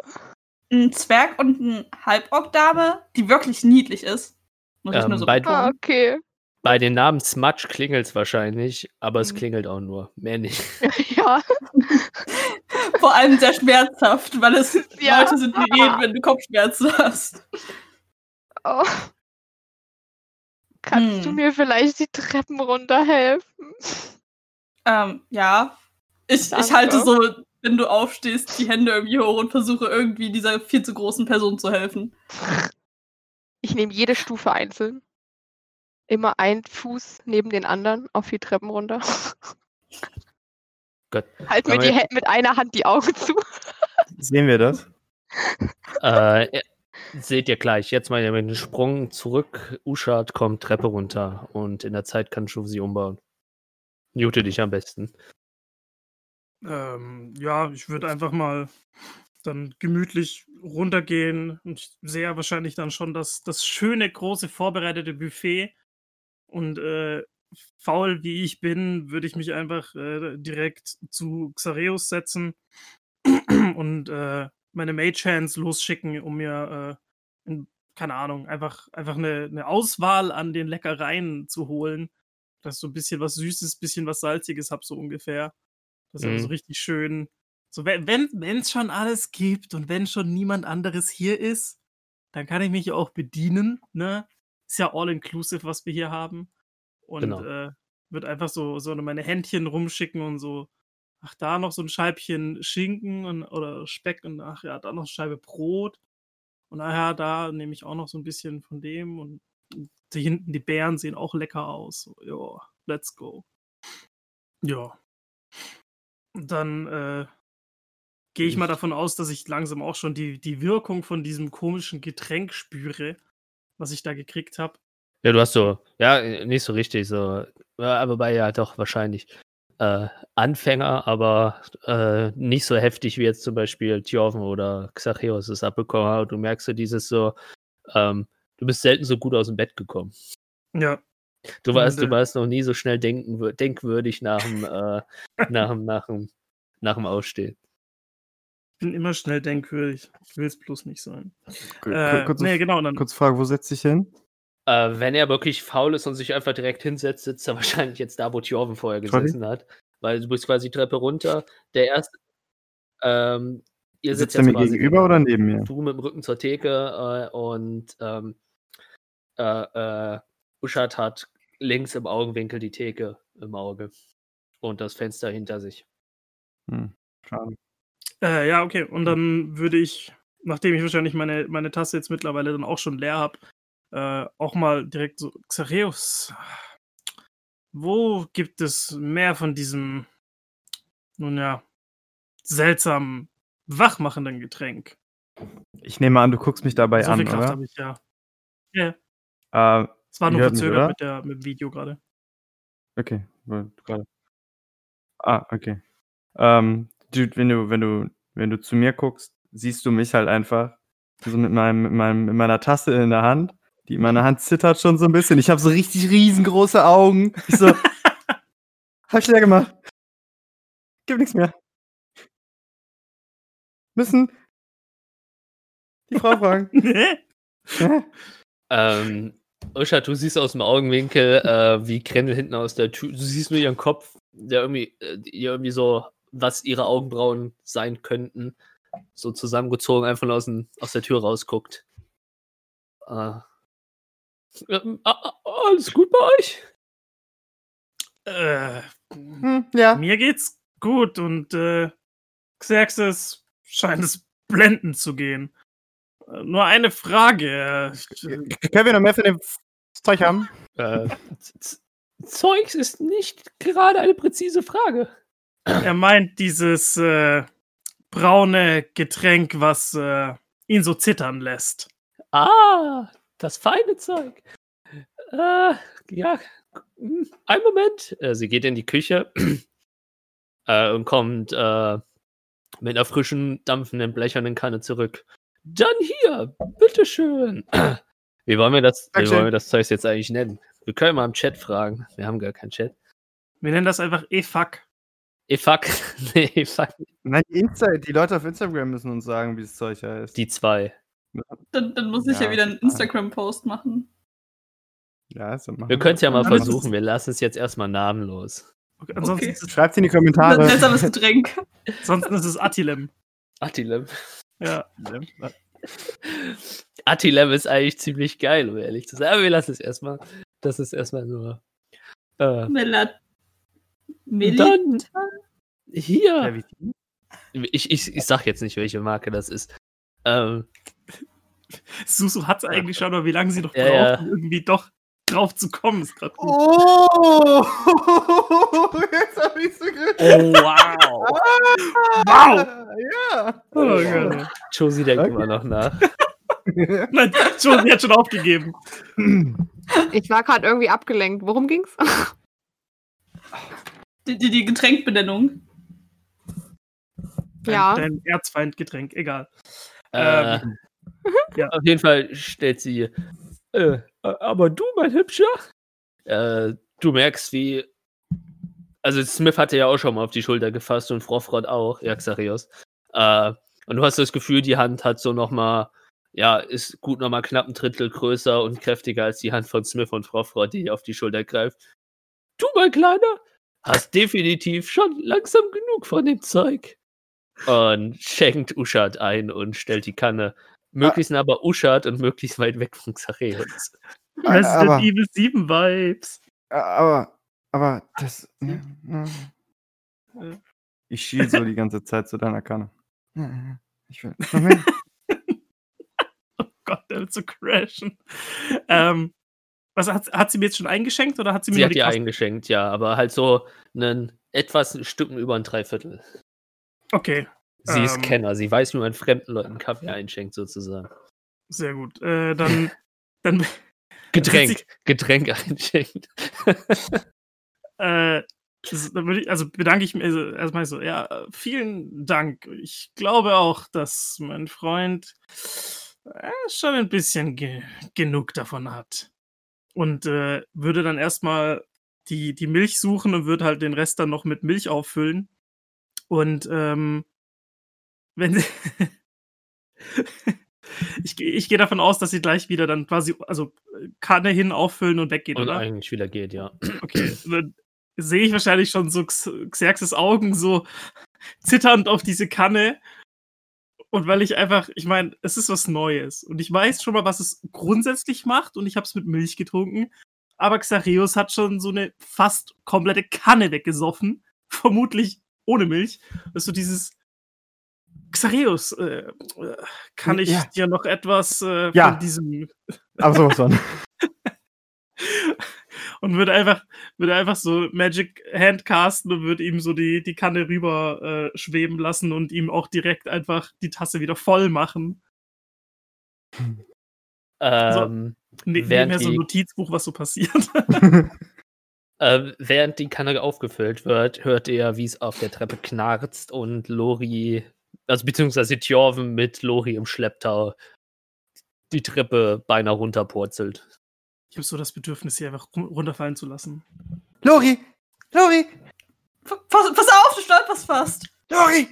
S4: Ein Zwerg und eine Halborg-Dame, die wirklich niedlich ist. Muss ich
S1: Ähm,
S4: nur so
S1: bei-
S3: Ah, okay.
S1: Bei den Namen Smudge klingelt es wahrscheinlich, aber es
S3: Mhm.
S1: klingelt auch nur. Mehr nicht.
S3: ja.
S4: Vor allem sehr schmerzhaft, weil es
S3: Ja.
S4: Leute sind, die reden, wenn du Kopfschmerzen hast.
S3: Oh. Kannst du
S4: Hm.
S3: mir vielleicht die Treppen runterhelfen?
S4: Ähm, ja. Ich, ich halte so, wenn du aufstehst, die Hände irgendwie hoch und versuche irgendwie dieser viel zu großen Person zu helfen.
S3: Ich nehme jede Stufe einzeln. Immer ein Fuß neben den anderen auf die Treppen runter.
S1: Gott.
S3: Halt mir die mit einer Hand die Augen zu.
S2: Sehen wir das?
S1: Äh, seht ihr gleich. Jetzt mal dem Sprung zurück. Uschat kommt Treppe runter und in der Zeit kannst du sie umbauen. Mute dich am besten.
S5: Ähm, ja, ich würde einfach mal dann gemütlich runtergehen und ich sehe ja wahrscheinlich dann schon das, das schöne, große, vorbereitete Buffet. Und äh, faul wie ich bin, würde ich mich einfach äh, direkt zu Xareus setzen und äh, meine Mage Hands losschicken, um mir, äh, in, keine Ahnung, einfach, einfach eine, eine Auswahl an den Leckereien zu holen. Dass ich so ein bisschen was Süßes, bisschen was Salziges habe, so ungefähr. Das ist aber so
S1: Mhm.
S5: richtig schön. So, wenn wenn es schon alles gibt und wenn schon niemand anderes hier ist, dann kann ich mich auch bedienen. Ne? Ist ja all inclusive, was wir hier haben. Und
S1: Genau.
S5: äh, wird einfach so, so meine Händchen rumschicken und so, ach, da noch so ein Scheibchen Schinken und, oder Speck und ach ja, da noch eine Scheibe Brot. Und naja, da nehme ich auch noch so ein bisschen von dem und da hinten die Beeren sehen auch lecker aus. So, ja, let's go. Ja. Und dann äh, gehe ich mal davon aus, dass ich langsam auch schon die, die Wirkung von diesem komischen Getränk spüre, was ich da gekriegt habe.
S1: Ja, du hast so, ja, nicht so richtig, so, aber bei ja doch wahrscheinlich äh, Anfänger, aber äh, nicht so heftig wie jetzt zum Beispiel Tjorven oder Xacheos es abbekommen hat. Du merkst so dieses so, ähm, du bist selten so gut aus dem Bett gekommen.
S5: Ja,
S1: Du warst, du
S5: äh,
S1: warst noch nie so schnell denken, wür- denkwürdig nach dem, äh, nach dem, nach dem, nach dem Ausstehen.
S5: bin immer schnell denkwürdig. Ich will es bloß nicht sein. Äh,
S2: kurze,
S5: nee, genau. Dann,
S2: kurze Frage, wo setzt sich hin?
S1: Äh, wenn er wirklich faul ist und sich einfach direkt hinsetzt, sitzt er wahrscheinlich jetzt da, wo Tjorven vorher
S2: Sorry?
S1: gesessen hat. Weil du bist quasi Treppe runter. Der erste, ähm, ihr sitzt
S2: Sitzt er mir
S1: jetzt quasi
S2: gegenüber oder neben mir?
S1: du mit dem Rücken zur Theke äh, und ähm, äh, äh, Uschat hat links im Augenwinkel die Theke im Auge und das Fenster hinter sich.
S2: Hm, schade.
S5: äh, ja, okay. Und dann würde ich, nachdem ich wahrscheinlich meine, meine Tasse jetzt mittlerweile dann auch schon leer habe, äh, auch mal direkt so, Xareus, wo gibt es mehr von diesem, nun ja, seltsamen, wachmachenden Getränk?
S2: Ich nehme an, du guckst mich dabei
S5: so
S2: an,
S5: viel Kraft habe ich ja. Ja,
S2: Äh,
S5: es war nur verzögert mit, der, mit dem Video gerade.
S2: okay. gerade- Ah, okay. Ähm, Dude, wenn du, wenn du, wenn du zu mir guckst, siehst du mich halt einfach so mit meinem, mit meinem, mit meiner Tasse in der Hand. Die meine Hand zittert schon so ein bisschen. Ich habe so richtig riesengroße Augen. Ich so, hab ich leer gemacht. Gibt nichts mehr. Müssen die Frau fragen. Hä?
S1: Ähm, Uschat, du siehst aus dem Augenwinkel, äh, wie Krendel hinten aus der Tür, du siehst nur ihren Kopf, der irgendwie, äh, ihr irgendwie so, was ihre Augenbrauen sein könnten, so zusammengezogen, einfach nur aus, aus der Tür rausguckt. Äh, ähm, alles gut bei euch?
S5: äh,
S2: Hm, ja.
S5: Mir geht's gut und äh, Xerxes scheint es blendend zu gehen. Äh, nur eine Frage. äh,
S2: Können wir noch mehr von dem Zeug haben?
S1: Äh, Zeugs ist nicht gerade eine präzise Frage.
S5: Er meint dieses äh, braune Getränk, was äh, ihn so zittern lässt.
S1: Ah, das feine Zeug. Äh, ja, hm, ein Moment. Äh, sie geht in die Küche äh, und kommt äh, mit einer frischen, dampfenden, blechernen Kanne zurück. Dann hier, bitteschön. Wie wollen wir das, wie
S2: Dankeschön.
S1: wollen wir das Zeug jetzt eigentlich nennen? Wir können mal im Chat fragen. Wir haben gar keinen Chat.
S5: Wir nennen das einfach E-Fuck.
S1: Eh, fuck. nee, fuck.
S2: Nein, die, Insta die Leute auf Instagram müssen uns sagen, wie das Zeug heißt.
S1: Die zwei.
S4: Dann, dann muss ich ja,
S2: Ja,
S4: wieder einen. Instagram-Post machen.
S2: ja, ist
S1: Wir können es ja mal versuchen. Wir lassen es jetzt erstmal namenlos.
S5: Okay, ansonsten,
S4: Okay.
S5: Ist es,
S2: Schreibt in die
S4: Ein
S2: Kommentare.
S4: seltsames Getränk.
S5: ansonsten ist es Attilem.
S1: Attilem.
S5: Ja.
S1: Attilem ist eigentlich ziemlich geil, um ehrlich zu sein. Aber wir lassen es erstmal. Das ist erstmal nur. Äh,
S4: Melat Milli?
S1: Hier. Ich, ich, ich sag jetzt nicht, welche Marke das ist. Ähm,
S5: Susu hat es eigentlich schon, aber wie lange sie noch
S1: Ja,
S5: braucht,
S1: ja.
S5: um irgendwie doch drauf zu kommen, ist gerade gut.
S2: Oh! Jetzt hab ich's begriffen.
S1: oh, wow.
S5: Wow!
S2: Ja!
S5: Oh, Gott.
S1: Josie denkt
S2: Okay.
S1: immer noch nach.
S5: Nein, schon, sie hat schon aufgegeben.
S3: Ich war gerade irgendwie abgelenkt. Worum ging's?
S4: Die, die, die Getränkbenennung.
S5: Dein,
S3: Ja.
S5: Dein Erzfeindgetränk, egal.
S1: Äh,
S5: Ähm, ja.
S1: Auf jeden Fall stellt sie. Äh, aber du, mein Hübscher? Äh, du merkst, wie. Also, Smith hatte ja auch schon mal auf die Schulter gefasst und Frofrod auch, ja, Xarios. Äh, und du hast das Gefühl, die Hand hat so nochmal. Ja, ist gut nochmal knapp ein Drittel größer und kräftiger als die Hand von Smith und Frofrod, die auf die Schulter greift. Du, mein Kleiner, hast definitiv schon langsam genug von dem Zeug. Und schenkt Uschat ein und stellt die Kanne möglichst nah bei Uschat und möglichst weit weg von Xareus.
S5: Resident
S2: aber,
S5: Evil 7 Vibes.
S2: aber, aber das. ne, ne. Ich schiel so die ganze Zeit zu deiner Kanne. Ich will.
S5: Oh Gott, der wird so crashen. Ähm, was hat, hat sie mir jetzt schon eingeschenkt oder hat sie mir
S1: Sie hat
S5: die
S1: eingeschenkt, ja, aber halt so einen etwas Stücken über ein Dreiviertel.
S5: Okay,
S1: Sie ist
S5: Ähm.
S1: Kenner, sie weiß, wie man fremden Leuten Kaffee einschenkt, sozusagen.
S5: sehr gut. Äh, dann, dann
S1: Getränk, Getränk einschenkt.
S5: Äh, also bedanke ich mich also erstmal so, ja, vielen Dank. Ich glaube auch, dass mein Freund äh, schon ein bisschen ge genug davon hat. Und äh, würde dann erstmal die, die Milch suchen und würde halt den Rest dann noch mit Milch auffüllen. Und ähm, wenn sie ich, ich gehe davon aus, dass sie gleich wieder dann quasi, also Kanne hin auffüllen und weggehen,
S1: Und
S5: oder?
S1: eigentlich wieder geht, ja.
S5: Okay, dann sehe ich wahrscheinlich schon so Xerxes Augen so zitternd auf diese Kanne. Und weil ich einfach, ich meine, es ist was Neues. Und ich weiß schon mal, was es grundsätzlich macht. Und ich habe es mit Milch getrunken. Aber Xareus hat schon so eine fast komplette Kanne weggesoffen. Vermutlich ohne Milch. Das ist so dieses. Xareus, äh, kann ich
S2: Ja.
S5: dir noch etwas äh,
S2: Ja.
S5: von diesem
S2: Aber sowas von.
S5: und würde einfach, würde einfach so Magic Hand casten und würde ihm so die, die Kanne rüber äh, schweben lassen und ihm auch direkt einfach die Tasse wieder voll machen.
S1: Ähm,
S5: Ne,
S1: Während
S5: nebenher so ein Notizbuch, was so passiert.
S1: ähm, während die Kanne aufgefüllt wird, hört ihr, wie es auf der Treppe knarzt und Lori, also beziehungsweise Tjorven mit Lori im Schlepptau die Treppe beinahe runterpurzelt.
S5: Ich habe so das Bedürfnis, sie einfach ru- runterfallen zu lassen.
S2: Lori! Lori!
S4: Pass, pass auf, du stolperst fast.
S2: Lori!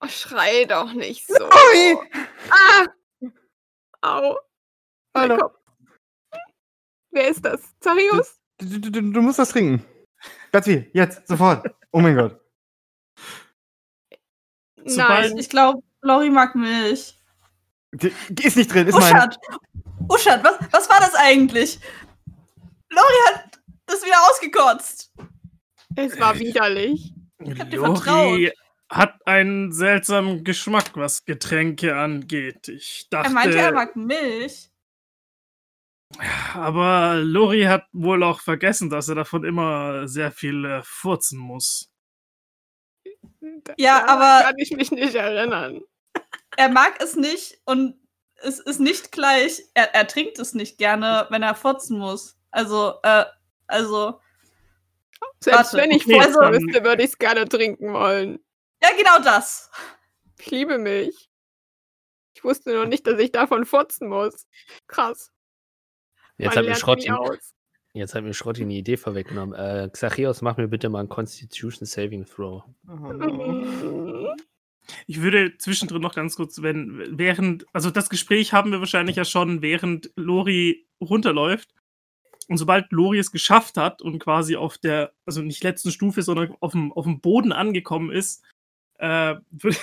S3: Oh, schrei doch nicht so.
S2: Lori!
S3: Ah! Au.
S2: Hallo.
S3: Wer ist das? Zarius?
S2: Du, du, du, du musst das trinken. Ganz viel. Jetzt, sofort. Oh mein Gott.
S3: Nein.
S4: Ich glaube, Lori mag Milch.
S2: Die- Ist nicht drin, ist mein.
S4: Uschat, Uschat, was, was war das eigentlich? Lori hat das wieder ausgekotzt.
S3: Es war widerlich.
S4: hab dir
S5: Lori
S4: vertraut.
S5: hat einen seltsamen Geschmack, was Getränke angeht. Ich dachte,
S4: Er meinte, er mag Milch.
S5: Aber Lori hat wohl auch vergessen, dass er davon immer sehr viel äh, furzen muss.
S4: Ja,
S3: Daran
S4: aber-
S3: Kann ich mich nicht erinnern.
S4: Er mag es nicht und es ist nicht gleich, er, er trinkt es nicht gerne, wenn er furzen muss. Also, äh, also,
S3: Selbst
S4: Warte,
S3: wenn ich
S5: okay,
S3: furzen müsste, würde ich es gerne trinken wollen.
S4: ja, genau das.
S3: Ich liebe Milch. Ich wusste noch nicht, dass ich davon furzen muss. Krass.
S1: Jetzt hat, mir
S3: lernt
S1: Schrott
S3: nie
S1: die,
S3: aus.
S1: jetzt hat mir Schrott die Idee vorweggenommen. Äh, Xachios, mach mir bitte mal einen Constitution Saving Throw.
S5: Ich würde zwischendrin noch ganz kurz, wenn, während, also das Gespräch haben wir wahrscheinlich ja schon, während Lori runterläuft. Und sobald Lori es geschafft hat und quasi auf der, also nicht letzten Stufe, sondern auf dem, auf dem Boden angekommen ist, äh, würde,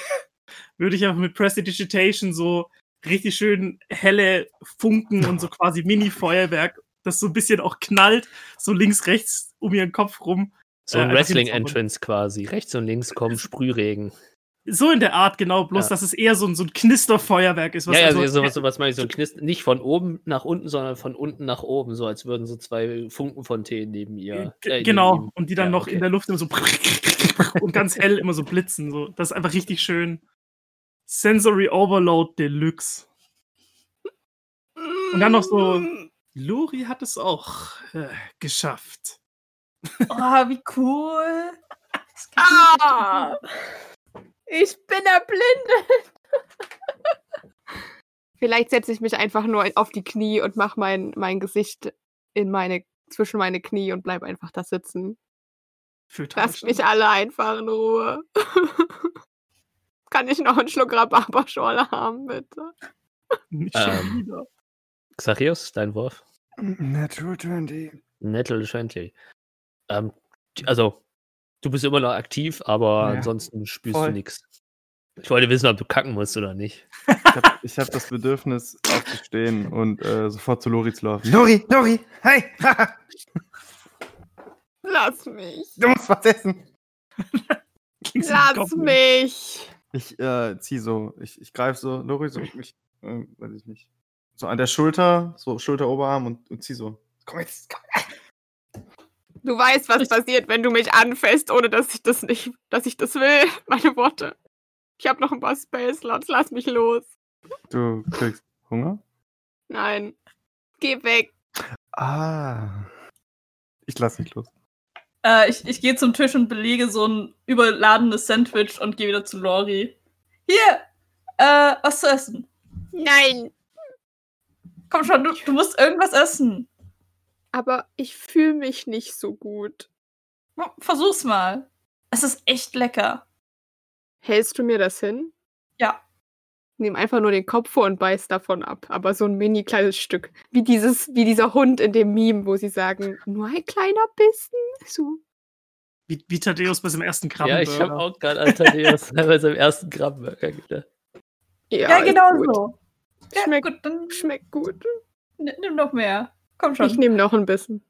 S5: würde ich einfach mit Prestidigitation so richtig schön helle Funken und so quasi Mini-Feuerwerk, das so ein bisschen auch knallt, so links, rechts um ihren Kopf rum,
S1: So
S5: Äh,
S1: ein
S5: einfach
S1: Wrestling-Entrance quasi. Rechts und links kommen Sprühregen.
S5: So in der Art, genau, bloß
S1: Ja.
S5: dass es eher so ein, so ein Knisterfeuerwerk ist.
S1: Ja, ja,
S5: also-
S1: sowas, sowas meine ich, so ein Knist nicht von oben nach unten, sondern von unten nach oben, so als würden so zwei Funkenfontänen neben ihr. Äh, neben
S5: genau,
S1: ihm-
S5: und die dann
S1: ja,
S5: noch
S1: okay.
S5: in der Luft immer so und ganz hell immer so blitzen. So. Das ist einfach richtig schön. Sensory Overload Deluxe. Und dann noch so, Lori hat es auch äh, geschafft.
S4: Oh, wie cool.
S3: Ah! Ich bin erblindet. Vielleicht setze ich mich einfach nur auf die Knie und mache mein, mein Gesicht in meine, zwischen meine Knie und bleib einfach da sitzen.
S5: Fühlt
S3: Lasst mich alle einfach in Ruhe. Kann ich noch einen Schluck Rhabarberschorle haben, bitte?
S5: Nicht schon
S1: Ähm.
S5: wieder.
S1: Xachios, dein Wurf?
S2: Natural 20.
S1: Nettle 20. Ähm, also, du bist immer noch aktiv, aber
S2: Ja,
S1: ansonsten spürst
S2: voll.
S1: du nichts. Ich wollte wissen, ob du kacken musst oder nicht.
S2: Ich habe hab das Bedürfnis, aufzustehen und äh, sofort zu Lori zu laufen. Lori, Lori, hey,
S3: Lass mich.
S2: du musst was essen.
S3: Lass mich.
S2: Ich äh, zieh so, ich, ich greife so, Lori, so, mich, äh, weiß ich nicht, so an der Schulter, so Schulter, Oberarm und, und zieh so. Komm jetzt, komm.
S3: Du weißt, was passiert, wenn du mich anfasst, ohne dass ich das nicht, dass ich das will. Meine Worte. Ich habe noch ein paar Space Slots. Lass mich los.
S2: Du kriegst Hunger?
S3: Nein. Geh weg.
S2: Ah. Ich lass nicht los.
S4: Äh, ich ich gehe zum Tisch und belege so ein überladenes Sandwich und gehe wieder zu Lori. Hier, äh, was zu essen.
S3: Nein.
S4: Komm schon, du, du musst irgendwas essen.
S3: Aber ich fühle mich nicht so gut.
S4: Versuch's mal. Es ist echt lecker.
S3: Hältst du mir das hin?
S4: Ja.
S3: Nimm einfach nur den Kopf vor und beiß davon ab. Aber so ein mini kleines Stück. Wie dieses, wie dieser Hund in dem Meme, wo sie sagen, nur ein kleiner Bissen. So.
S5: Wie, wie Thaddeus bei seinem ersten
S1: Ja,
S5: Krabbenburger.
S1: ich habe auch gerade an Thaddeus bei seinem ersten Krabbenburger gedacht.
S4: Ja,
S3: ist
S4: genau
S3: gut.
S4: so. Ja,
S3: Schmeckt-
S4: gut, dann
S3: Schmeckt gut.
S4: n- nimm noch mehr. Komm
S3: Ich
S4: schon.
S3: nehme noch ein Bissen.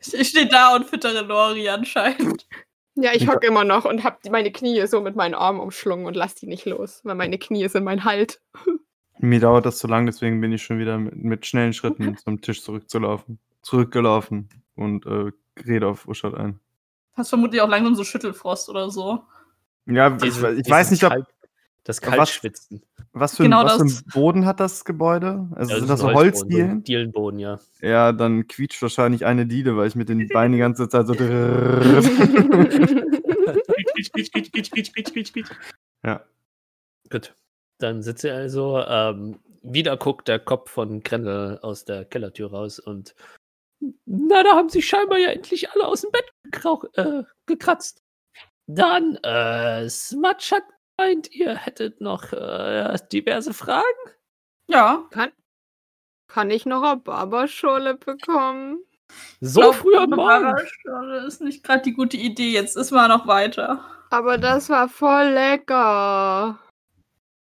S4: Ich, ich stehe da und füttere Lori anscheinend.
S3: Ja, ich hocke immer noch und habe meine Knie so mit meinen Armen umschlungen und lass die nicht los, weil meine Knie sind mein Halt.
S2: Mir dauert das zu lang, deswegen bin ich schon wieder mit, mit schnellen Schritten zum Tisch zurückzulaufen. Zurückgelaufen und äh, rede auf Uschat ein.
S4: Hast vermutlich auch langsam so Schüttelfrost oder so.
S2: Ja, ich, ich weiß nicht, ob,
S1: Das
S2: was-
S1: Kaltschwitzen.
S2: was, für,
S4: Genau
S2: ein, was für einen Boden hat das Gebäude? Also
S1: Ja,
S2: sind
S1: das
S2: so
S1: ein ein
S2: Holzdielen?
S1: Dielenboden, ja.
S2: Ja, dann quietscht wahrscheinlich eine Diele, weil ich mit den Beinen die ganze Zeit so.
S5: Quietsch, quietsch, quietsch, quietsch, quietsch, quietsch, quietsch, quietsch.
S2: ja.
S1: Gut. Dann sitzt ihr also. Ähm, wieder guckt der Kopf von Grendel aus der Kellertür raus und. Na, da haben sich scheinbar ja endlich alle aus dem Bett äh, gekratzt. Dann, äh, Smutch hat gemeint, ihr hättet noch äh, diverse Fragen.
S4: Ja.
S3: kann, kann ich noch eine Barberschorle bekommen?
S1: So
S4: Glaub,
S1: früh am
S4: eine
S1: Morgen.
S4: Ist nicht gerade die gute Idee. Jetzt ist mal noch weiter.
S3: Aber das war voll lecker.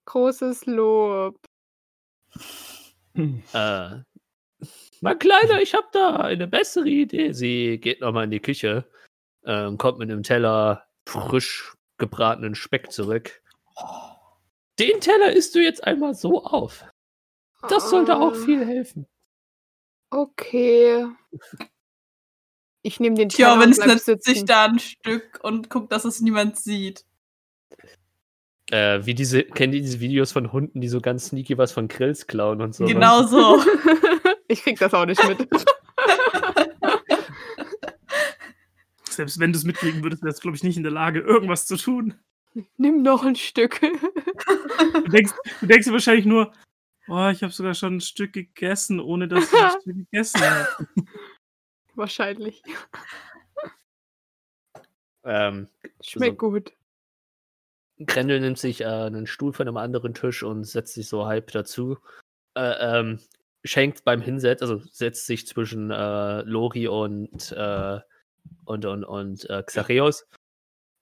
S3: Großes Lob.
S1: Äh, mein Kleiner, ich hab da eine bessere Idee. Sie geht nochmal in die Küche, ähm, kommt mit einem Teller frisch gebratenen Speck zurück. Den Teller isst du jetzt einmal so auf. Das sollte auch
S3: Ähm,
S1: viel helfen.
S3: Okay. Ich nehme den
S4: Tja,
S3: Teller
S4: wenn
S3: und
S4: es setzt sich
S3: sitzen.
S4: da ein Stück und guckt, dass es niemand sieht.
S1: Äh, wie diese, kennt ihr diese Videos von Hunden, die so ganz sneaky was von Grills klauen und so?
S4: Genau so.
S3: ich krieg das auch nicht mit.
S5: Selbst wenn du es mitkriegen würdest, wärst du, glaube ich, nicht in der Lage, irgendwas zu tun.
S3: Nimm noch ein Stück.
S5: Du denkst, du denkst dir wahrscheinlich nur, oh, ich habe sogar schon ein Stück gegessen, ohne dass ich ein Stück gegessen habe.
S3: Wahrscheinlich.
S1: Ähm,
S3: Schmeckt gut.
S1: Grendel nimmt sich äh, einen Stuhl von einem anderen Tisch und setzt sich so halb dazu. Äh, ähm, schenkt beim Hinsetzen, also setzt sich zwischen äh, Lori und, äh, und, und, und äh, Xareus.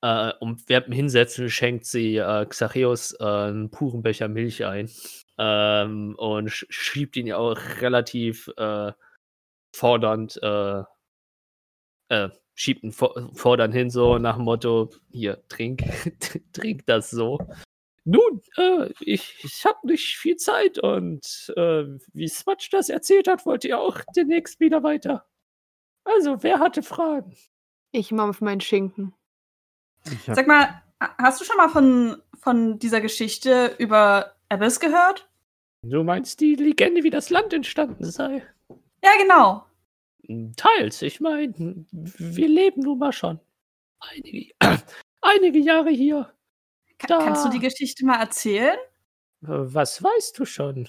S1: Äh, und während dem Hinsetzen schenkt sie äh, Xareus äh, einen puren Becher Milch ein. Ähm, und sch schiebt ihn ja auch relativ äh, fordernd äh, äh, schiebt einen vor Vordern hin, so nach dem Motto, hier, trink, trink das so. Nun, äh, ich, ich habe nicht viel Zeit und wie Smudge das erzählt hat, wollte ihr auch demnächst wieder weiter. Also, wer hatte Fragen?
S3: Ich mampf meinen Schinken.
S4: Sag mal, hast du schon mal von, von dieser Geschichte über Abyss gehört?
S1: Du meinst die Legende, wie das Land entstanden sei?
S4: Ja, genau.
S1: Teils, ich meine, wir leben nun mal schon einige, einige Jahre hier.
S4: Ka
S1: Da.
S4: Kannst du die Geschichte mal erzählen?
S1: Äh, Was weißt du schon?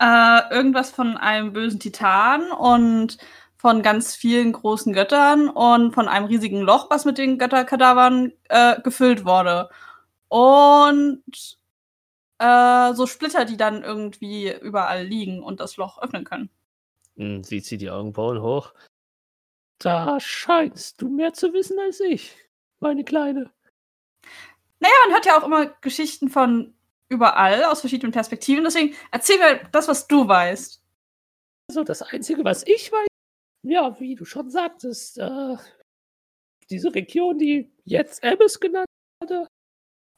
S4: Äh, irgendwas von einem bösen Titan und von ganz vielen großen Göttern und von einem riesigen Loch, was mit den Götterkadavern äh, gefüllt wurde. Und äh, so Splitter, die dann irgendwie überall liegen und das Loch öffnen können.
S1: Hm, Sieht sie die Augenbrauen hoch. Da scheinst du mehr zu wissen als ich, meine Kleine.
S4: Naja, man hört ja auch immer Geschichten von überall aus verschiedenen Perspektiven. Deswegen erzähl mir das, was du weißt.
S1: Also das Einzige, was ich weiß, ja, wie du schon sagtest, äh, diese Region, die jetzt Abyss genannt wurde,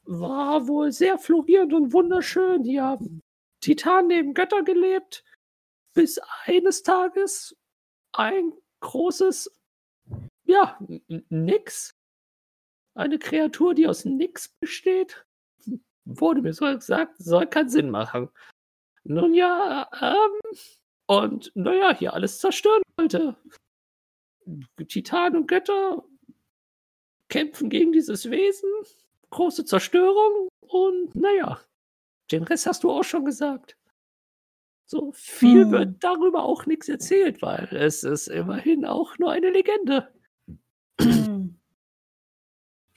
S1: war wohl sehr florierend und wunderschön. Hier haben Titanen neben Götter gelebt, bis eines Tages ein großes, ja, Nix, eine Kreatur, die aus Nix besteht, wurde mir so gesagt, soll keinen Sinn machen. Nun ja, ähm, und naja, hier alles zerstören wollte. Titan und Götter kämpfen gegen dieses Wesen. Große Zerstörung und naja, den Rest hast du auch schon gesagt. So viel
S4: Hm.
S1: wird darüber auch nichts erzählt, weil es ist immerhin auch nur eine Legende.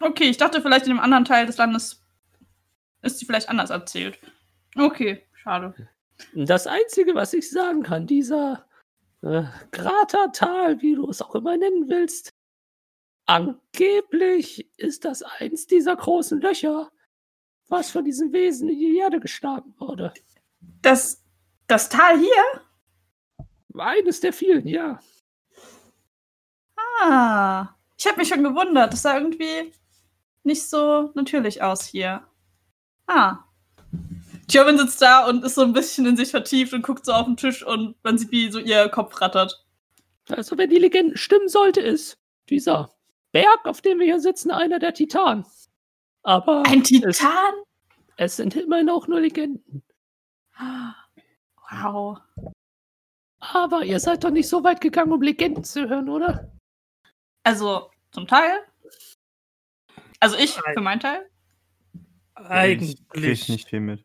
S4: Okay, ich dachte vielleicht in einem anderen Teil des Landes ist sie vielleicht anders erzählt. Okay, schade.
S1: Das Einzige, was ich sagen kann, dieser äh, Kratertal, wie du es auch immer nennen willst, angeblich ist das eins dieser großen Löcher, was von diesem Wesen in die Erde geschlagen wurde.
S4: Das, das Tal hier?
S1: Eines der vielen, ja.
S4: Ah, ich habe mich schon gewundert. Das sah irgendwie nicht so natürlich aus hier. Ah. German sitzt da und ist so ein bisschen in sich vertieft und guckt so auf den Tisch und man sieht, wie so ihr Kopf rattert.
S1: Also, wenn die Legende stimmen sollte, ist dieser Berg, auf dem wir hier sitzen, einer der Titanen. Aber
S4: Ein
S1: es,
S4: Titan?
S1: es sind immerhin auch nur Legenden.
S4: Wow.
S1: Aber ihr seid doch nicht so weit gegangen, um Legenden zu hören, oder?
S4: Also, zum Teil. Also ich, für meinen Teil.
S5: Eigentlich,
S2: Ich krieg nicht viel mit.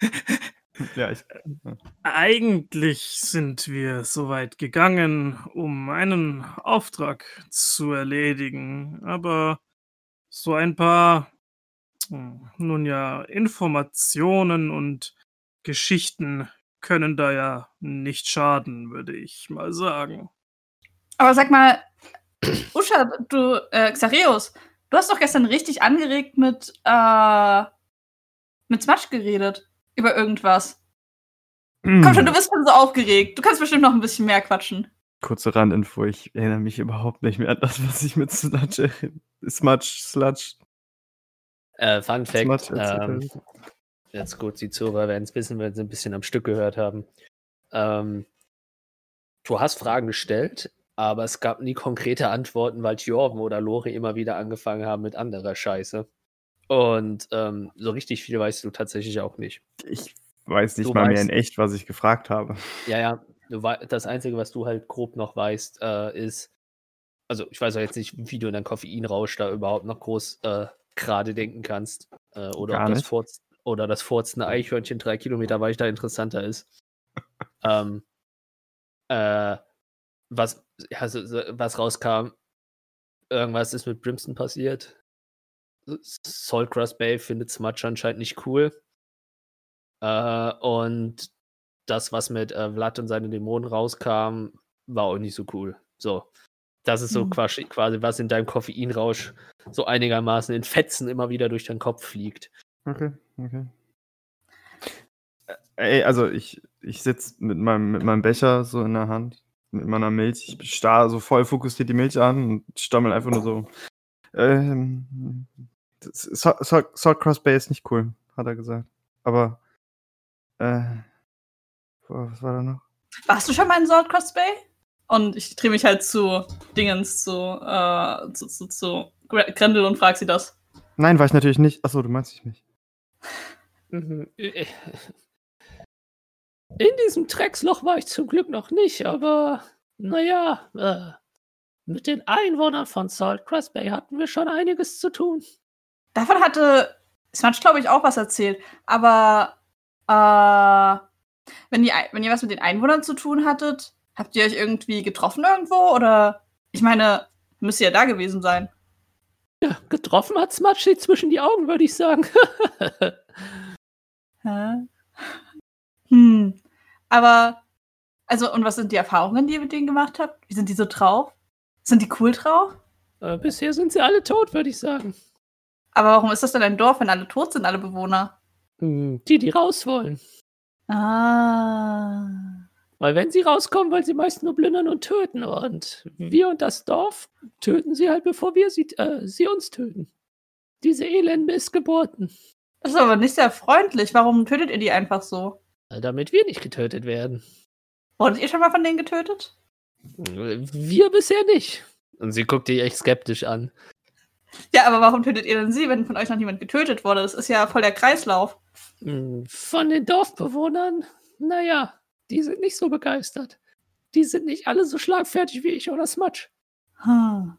S2: ja, ich.
S5: eigentlich sind wir so weit gegangen, um einen Auftrag zu erledigen. Aber so ein paar, hm, nun ja, Informationen und Geschichten können da ja nicht schaden, würde ich mal sagen.
S4: Aber sag mal, Usha, du, äh, Xareus, du hast doch gestern richtig angeregt mit, äh, mit Smash geredet. Über irgendwas. Komm
S2: Hm.
S4: schon, du bist schon so aufgeregt. Du kannst bestimmt noch ein bisschen mehr quatschen.
S2: Kurze Randinfo, ich erinnere mich überhaupt nicht mehr an das, was ich mit Sludge, Smudge, Sludge,
S1: Äh, Fun Fact,
S2: Smudge
S1: ähm, jetzt gut, die Zuhörer werden es wissen, wenn sie ein bisschen am Stück gehört haben. Ähm, du hast Fragen gestellt, aber es gab nie konkrete Antworten, weil Jorven oder Lore immer wieder angefangen haben mit anderer Scheiße. Und ähm, so richtig viel weißt du tatsächlich auch nicht.
S2: Ich weiß nicht
S1: Du
S2: mal mehr
S1: weißt-
S2: in echt, was ich gefragt habe.
S1: Ja, ja, du das Einzige, was du halt grob noch weißt, äh, ist, also ich weiß auch jetzt nicht, wie du in deinen Koffeinrausch da überhaupt noch groß äh, gerade denken kannst. Äh, oder ob das. Furz oder das furzende Eichhörnchen drei Kilometer weiter interessanter ist. ähm, äh, was, ja, so, so, was rauskam, irgendwas ist mit Brimston passiert. Saltgrass Bay findet Smudge anscheinend nicht cool. Äh, und das, was mit äh, Vlad und seinen Dämonen rauskam, war auch nicht so cool. So. Das ist so
S4: Mhm.
S1: quasi, quasi, was in deinem Koffeinrausch so einigermaßen in Fetzen immer wieder durch deinen Kopf fliegt.
S2: Okay, okay. Ey, also ich, ich sitze mit meinem, mit meinem Becher so in der Hand mit meiner Milch. Ich starr so voll fokussiert die Milch an und stammel einfach nur so. Ähm, Salt, Salt, Salt Cross Bay ist nicht cool, hat er gesagt. Aber, äh, was war da noch?
S4: Warst du schon mal in Salt Cross Bay? Und ich drehe mich halt zu Dingens, zu, äh, zu, zu, zu Gre- Grendel und frag sie das.
S2: Nein, war ich natürlich nicht. Achso, du meinst dich nicht.
S1: Mhm. In diesem Drecksloch war ich zum Glück noch nicht, aber naja, äh, mit den Einwohnern von Salt Crest Bay hatten wir schon einiges zu tun.
S4: Davon hatte Smudge, glaube ich, auch was erzählt. Aber äh, wenn, Ei- wenn ihr was mit den Einwohnern zu tun hattet, habt ihr euch irgendwie getroffen irgendwo? Oder ich meine, müsst ihr ja da gewesen sein.
S1: Ja, getroffen hat Smudge zwischen die Augen, würde ich sagen.
S4: Hm. Aber, also, und was sind die Erfahrungen, die ihr mit denen gemacht habt? Wie sind die so drauf? Sind die cool drauf?
S1: äh, bisher sind sie alle tot, würde ich sagen.
S4: Aber warum ist das denn ein Dorf, wenn alle tot sind, alle Bewohner?
S1: Hm, Die, die raus wollen.
S4: Ah.
S1: Weil wenn sie rauskommen, wollen sie meist nur plündern und töten. Und wir und das Dorf töten sie halt, bevor wir sie, äh, sie uns töten. Diese elenden Missgeburten.
S4: Das ist aber nicht sehr freundlich. Warum tötet ihr die einfach so?
S1: Äh, Damit wir nicht getötet werden.
S4: Wurdet ihr schon mal von denen getötet?
S1: Wir bisher nicht. Und sie guckt dich echt skeptisch an.
S4: Ja, aber warum tötet ihr denn sie, wenn von euch noch niemand getötet wurde? Das ist ja voll der Kreislauf.
S1: Hm, Von den Dorfbewohnern, naja, die sind nicht so begeistert. Die sind nicht alle so schlagfertig wie ich oder Smudge.
S4: Hm.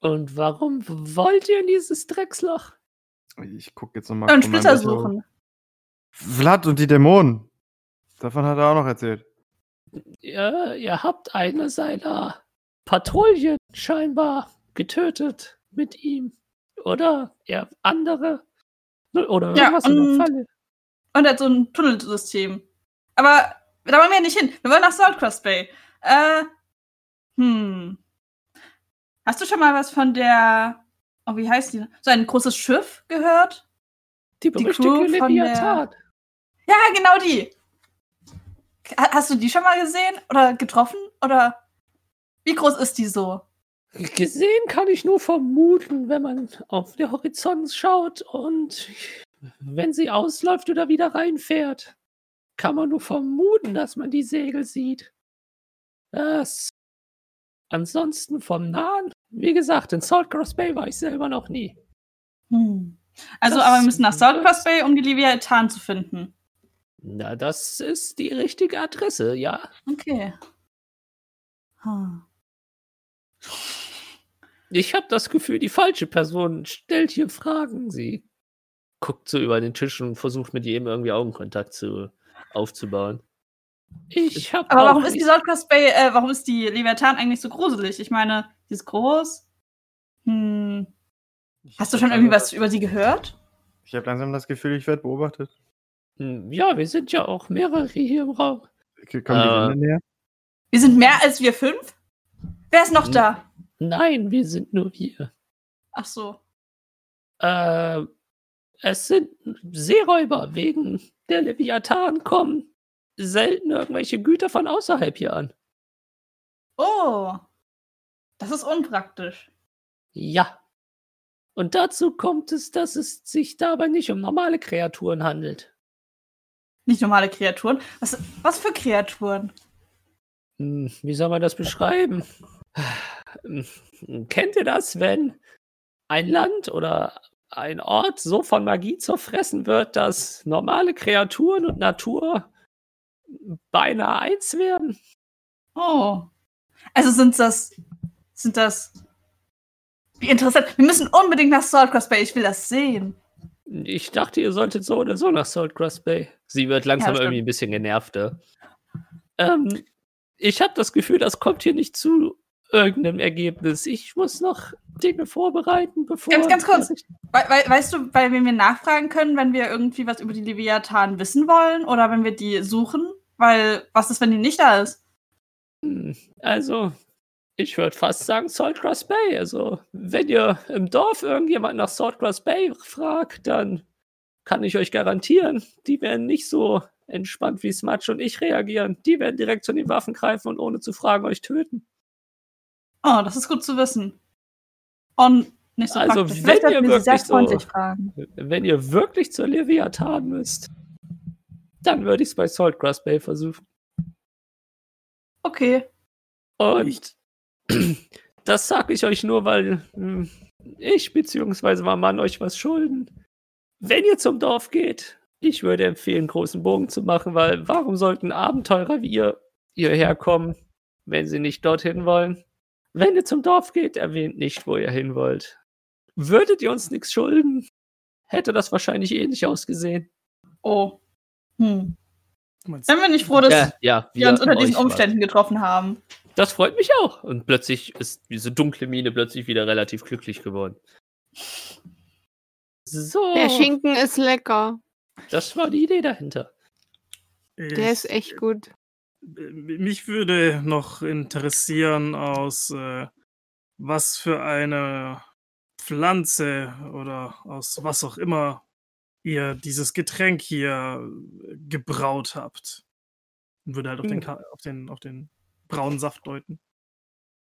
S1: Und warum wollt ihr in dieses Drecksloch?
S2: Ich guck jetzt nochmal.
S4: Und Splitter suchen.
S2: Vlad und die Dämonen. Davon hat er auch noch erzählt.
S1: Ihr, ihr habt eine seiner Patrouillen scheinbar getötet mit ihm. Oder ihr andere. Oder
S4: Ja,
S1: irgendwas in der
S4: und-
S1: Falle.
S4: Und er hat so ein Tunnelsystem. Aber da wollen wir ja nicht hin. Wir wollen nach Saltcross Bay. Äh, hm. Hast du schon mal was von der, oh, wie heißt die? So ein großes Schiff gehört?
S1: Die
S4: die Crew von der-
S1: Leviathan.
S4: Ja, genau die. Ha- Hast du die schon mal gesehen oder getroffen? Oder wie groß ist die so?
S1: Gesehen kann ich nur vermuten, wenn man auf den Horizont schaut und wenn sie ausläuft oder wieder reinfährt, kann man nur vermuten, dass man die Segel sieht. Das. Ansonsten vom Nahen, wie gesagt, in Saltcross Bay war ich selber noch nie.
S4: Hm. Also,
S1: Das-
S4: aber wir müssen nach Saltcross Bay, um die Leviathan zu finden.
S1: Na, das ist die richtige Adresse, ja.
S4: Okay. Hm.
S1: Ich habe das Gefühl, die falsche Person stellt hier Fragen. Sie guckt so über den Tisch und versucht mit jedem irgendwie Augenkontakt zu, aufzubauen. Ich habe
S4: Aber warum ist die Saltcross Bay, äh, warum ist die Leviathan eigentlich so gruselig? Ich meine, die ist groß. Hm. Hast du schon irgendwie was über sie gehört?
S2: Ich habe langsam das Gefühl, ich werde beobachtet.
S1: Hm, Ja, wir sind ja auch mehrere hier im Raum.
S2: Okay, Kommen die
S1: Äh.
S2: Näher?
S4: Wir sind mehr als wir fünf? Wer ist noch
S1: Hm.
S4: da?
S1: Nein, wir sind nur wir.
S4: Ach so.
S1: Äh, es sind Seeräuber. Wegen der Leviathan kommen selten irgendwelche Güter von außerhalb hier an.
S4: Oh. Das ist unpraktisch.
S1: Ja. Und dazu kommt es, dass es sich dabei nicht um normale Kreaturen handelt.
S4: Nicht normale Kreaturen. Was, was für Kreaturen?
S1: Hm, Wie soll man das beschreiben? Hm, Kennt ihr das, wenn ein Land oder ein Ort so von Magie zerfressen wird, dass normale Kreaturen und Natur beinahe eins werden?
S4: Oh. Also sind das. Sind das. Wie interessant. Wir müssen unbedingt nach Saltcross Bay. Ich will das sehen.
S1: Ich dachte, ihr solltet so oder so nach Saltgrass Bay. Sie wird langsam
S4: das
S1: irgendwie ein bisschen genervter. Ähm, ich habe das Gefühl, das kommt hier nicht zu irgendeinem Ergebnis. Ich muss noch Dinge vorbereiten, bevor.
S4: Ganz- ganz kurz. We we weißt du, bei wem wir nachfragen können, wenn wir irgendwie was über die Leviathan wissen wollen oder wenn wir die suchen? Weil, was ist, wenn die nicht da ist?
S1: Hm, Also, ich würde fast sagen Saltgrass Bay. Also, wenn ihr im Dorf irgendjemand nach Saltgrass Bay fragt, dann kann ich euch garantieren, die werden nicht so entspannt wie Smudge und ich reagieren. Die werden direkt zu den Waffen greifen und ohne zu fragen euch töten.
S4: Oh, das ist gut zu wissen. Und nicht so
S1: Also,
S4: praktisch.
S1: wenn ihr wirklich so-. Wenn ihr wirklich zur Leviathan müsst, dann würde ich es bei Saltgrass Bay versuchen.
S4: Okay.
S1: Und das sage ich euch nur, weil hm, ich bzw. mein Mann euch was schulden. Wenn ihr zum Dorf geht, ich würde empfehlen, großen Bogen zu machen, weil warum sollten Abenteurer wie ihr hierher kommen, wenn sie nicht dorthin wollen? Wenn ihr zum Dorf geht, erwähnt nicht, wo ihr hin wollt. Würdet ihr uns nichts schulden, hätte das wahrscheinlich ähnlich ausgesehen.
S4: Oh. Hm. Dann bin ich froh, dass
S1: Ja, ja,
S4: wir uns unter diesen
S1: was.
S4: Umständen getroffen haben.
S1: Das freut mich auch. Und plötzlich ist diese dunkle Mine plötzlich wieder relativ glücklich geworden. So,
S3: Der Schinken ist lecker.
S1: das war die Idee dahinter.
S3: Der ist echt gut.
S5: Mich würde noch interessieren, aus äh, was für eine Pflanze oder aus was auch immer ihr dieses Getränk hier äh, gebraut habt. Und würde halt auf, den,
S1: Hm.
S5: Auf, den, auf den braunen Saft deuten.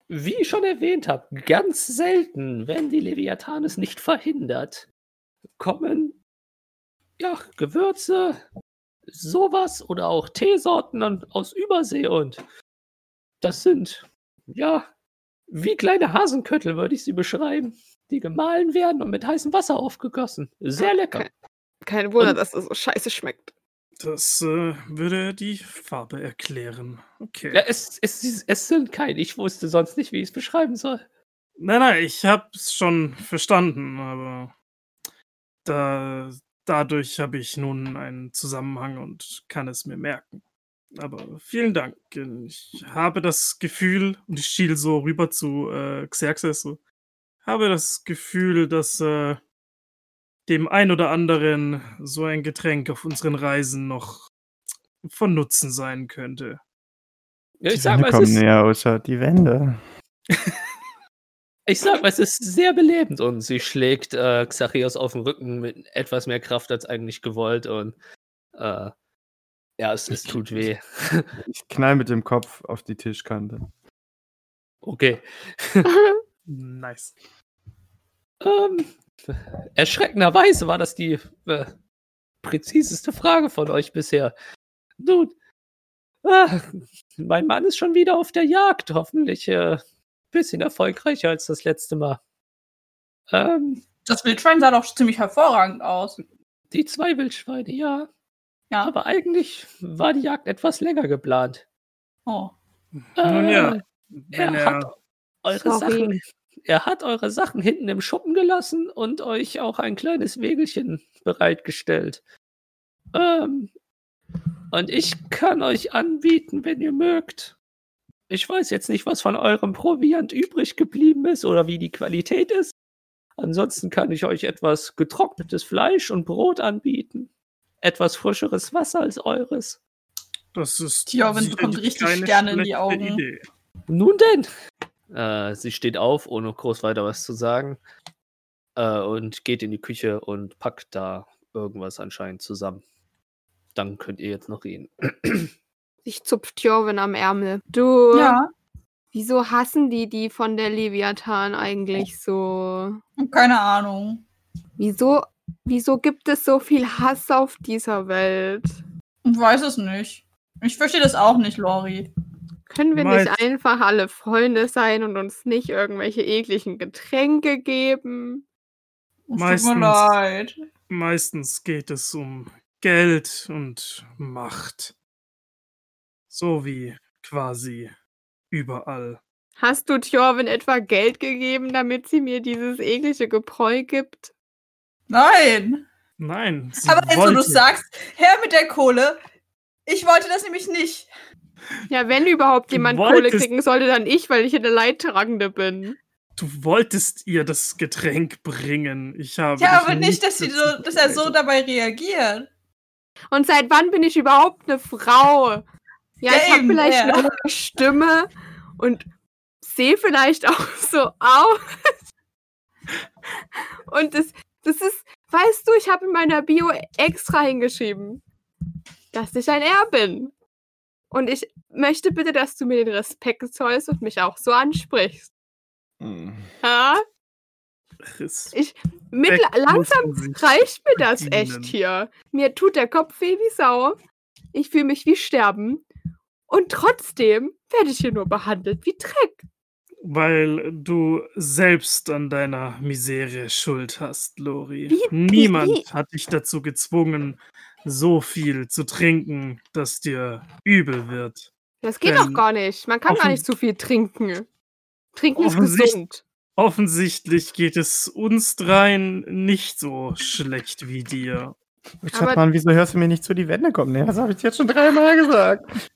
S1: Wie ich schon erwähnt habe, ganz selten, wenn die Leviathan es nicht verhindert, kommen ja Gewürze, sowas oder auch Teesorten aus Übersee und das sind ja wie kleine Hasenköttel würde ich sie beschreiben, die gemahlen werden und mit heißem Wasser aufgegossen. Sehr lecker.
S3: Okay. Kein Wunder,
S1: Und-
S3: dass das so scheiße schmeckt.
S5: Das äh, würde die Farbe erklären. Okay.
S1: Ja, es, es, es sind keine. Ich wusste sonst nicht, wie ich es beschreiben soll.
S5: Nein, nein, ich hab's schon verstanden, aber da, dadurch habe ich nun einen Zusammenhang und kann es mir merken. Aber vielen Dank. Ich habe das Gefühl, und ich schiel so rüber zu äh, Xerxes, so, habe das Gefühl, dass äh, dem ein oder anderen so ein Getränk auf unseren Reisen noch von Nutzen sein könnte.
S1: Ja,
S2: Die
S1: ich sag
S2: Wände
S1: mal, es
S2: kommen
S1: ist,
S2: näher, Osha, die Wände.
S1: ich sag mal, es ist sehr belebend und sie schlägt äh, Xachios auf den Rücken mit etwas mehr Kraft als eigentlich gewollt und äh, ja, es, es tut weh.
S2: Ich knall mit dem Kopf auf die Tischkante.
S1: Okay.
S5: Nice.
S1: Ähm, erschreckenderweise war das die äh, präziseste Frage von euch bisher. Nun, ah, mein Mann ist schon wieder auf der Jagd. Hoffentlich äh, bisschen erfolgreicher als das letzte Mal. Ähm,
S4: Das Wildschwein sah doch ziemlich hervorragend aus.
S1: die zwei Wildschweine, ja.
S4: Ja.
S1: Aber eigentlich war die Jagd etwas länger geplant.
S4: Oh.
S5: Nun ja,
S1: Äh,
S5: wenn
S1: er
S5: er,
S1: hat eure
S3: Sorry.
S1: Sachen. Er hat eure Sachen hinten im Schuppen gelassen und euch auch ein kleines Wägelchen bereitgestellt. Ähm, und ich kann euch anbieten, wenn ihr mögt. Ich weiß jetzt nicht, was von eurem Proviant übrig geblieben ist oder wie die Qualität ist. Ansonsten kann ich euch etwas getrocknetes Fleisch und Brot anbieten. Etwas frischeres Wasser als eures.
S5: das ist
S4: Tjorvin
S5: sicherlich
S4: bekommt richtig
S5: keine
S4: Sterne in die Augen.
S5: Idee.
S1: Nun denn. Äh, sie steht auf, ohne groß weiter was zu sagen. Äh, und geht in die Küche und packt da irgendwas anscheinend zusammen. Dann könnt ihr jetzt noch reden.
S3: Ich zupft Jorvin am Ärmel. Du,
S4: Ja,
S3: wieso hassen die die von der Leviathan eigentlich so?
S4: keine Ahnung.
S3: Wieso, wieso gibt es so viel Hass auf dieser Welt?
S4: Ich weiß es nicht. Ich verstehe das auch nicht, Lori.
S3: Können wir nicht einfach alle Freunde sein und uns nicht irgendwelche ekligen Getränke geben?
S4: Es tut
S5: Meistens.
S4: mir leid.
S5: Meistens geht es um Geld und Macht. So wie quasi überall.
S3: Hast du Tjorvin etwa Geld gegeben, damit sie mir dieses eklige Gebräu gibt?
S4: Nein.
S5: Nein, sie
S4: Aber jetzt, wo du
S5: wollte-
S4: sagst, her mit der Kohle. Ich wollte das nämlich nicht.
S3: Ja, wenn überhaupt
S5: Du
S3: jemand Kohle kriegen sollte, dann ich, weil ich eine Leidtragende bin.
S5: Du wolltest ihr das Getränk bringen. Ich habe.
S4: Ja, aber nicht, dass, sie so, dass er so dabei reagiert.
S3: Und seit wann bin ich überhaupt eine Frau? Ja,
S4: Ja,
S3: ich habe vielleicht
S4: ja.
S3: eine Stimme und sehe vielleicht auch so aus. Und das, das ist, weißt du, ich habe in meiner Bio extra hingeschrieben. dass ich ein R bin. Und ich möchte bitte, dass du mir den Respekt zollst und mich auch so ansprichst.
S2: Hm.
S3: Ja?
S5: Chris.
S3: Ich, mit, langsam reicht mir das echt hier. Mir tut der Kopf weh wie Sau. Ich fühle mich wie Sterben. Und trotzdem werde ich hier nur behandelt wie Dreck.
S5: Weil du selbst an deiner Misere Schuld hast, Lori.
S3: Wie-
S5: Niemand
S3: wie-
S5: hat dich dazu gezwungen, so viel zu trinken, dass dir übel wird.
S3: Das geht doch
S5: Ähm,
S3: gar nicht. Man kann gar nicht zu viel trinken. Trinken ist gesund.
S5: Offensichtlich geht es uns dreien nicht so schlecht wie dir.
S2: Schatmann, wieso hörst du mir nicht zu? Die Wände kommen. Das habe ich jetzt schon dreimal gesagt.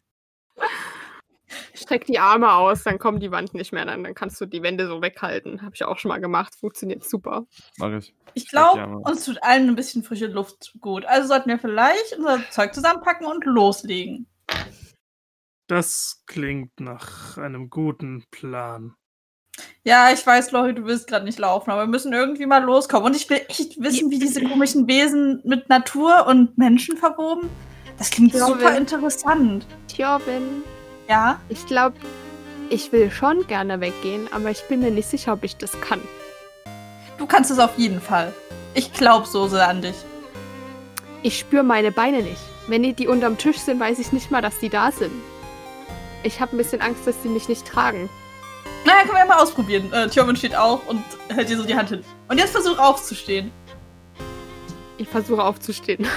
S3: Streck die Arme aus, dann kommt die Wand nicht mehr. Dann, dann kannst du die Wände so weghalten. Habe ich auch schon mal gemacht. Funktioniert super.
S2: Mach ich.
S4: Ich glaube, uns tut allen ein bisschen frische Luft gut. Also sollten wir vielleicht unser Zeug zusammenpacken und loslegen.
S5: Das klingt nach einem guten Plan.
S4: Ja, ich weiß, Lori, du willst gerade nicht laufen, aber wir müssen irgendwie mal loskommen. Und ich will echt wissen, wie diese komischen Wesen mit Natur und Menschen verwoben. Das klingt
S3: Ja,
S4: super interessant.
S3: Tjorvin,
S4: Ja,
S3: ich glaube, ich will schon gerne weggehen, aber ich bin mir nicht sicher, ob ich das kann.
S4: du kannst es auf jeden Fall. Ich glaube so sehr an dich.
S3: Ich spüre meine Beine nicht. Wenn die, unterm Tisch sind, weiß ich nicht mal, dass die da sind. Ich habe ein bisschen Angst, dass sie mich nicht tragen.
S4: Naja, können wir ja mal ausprobieren. Äh, Tjorvin steht auf und hält dir so die Hand hin. Und jetzt versuch aufzustehen.
S3: Ich versuche aufzustehen.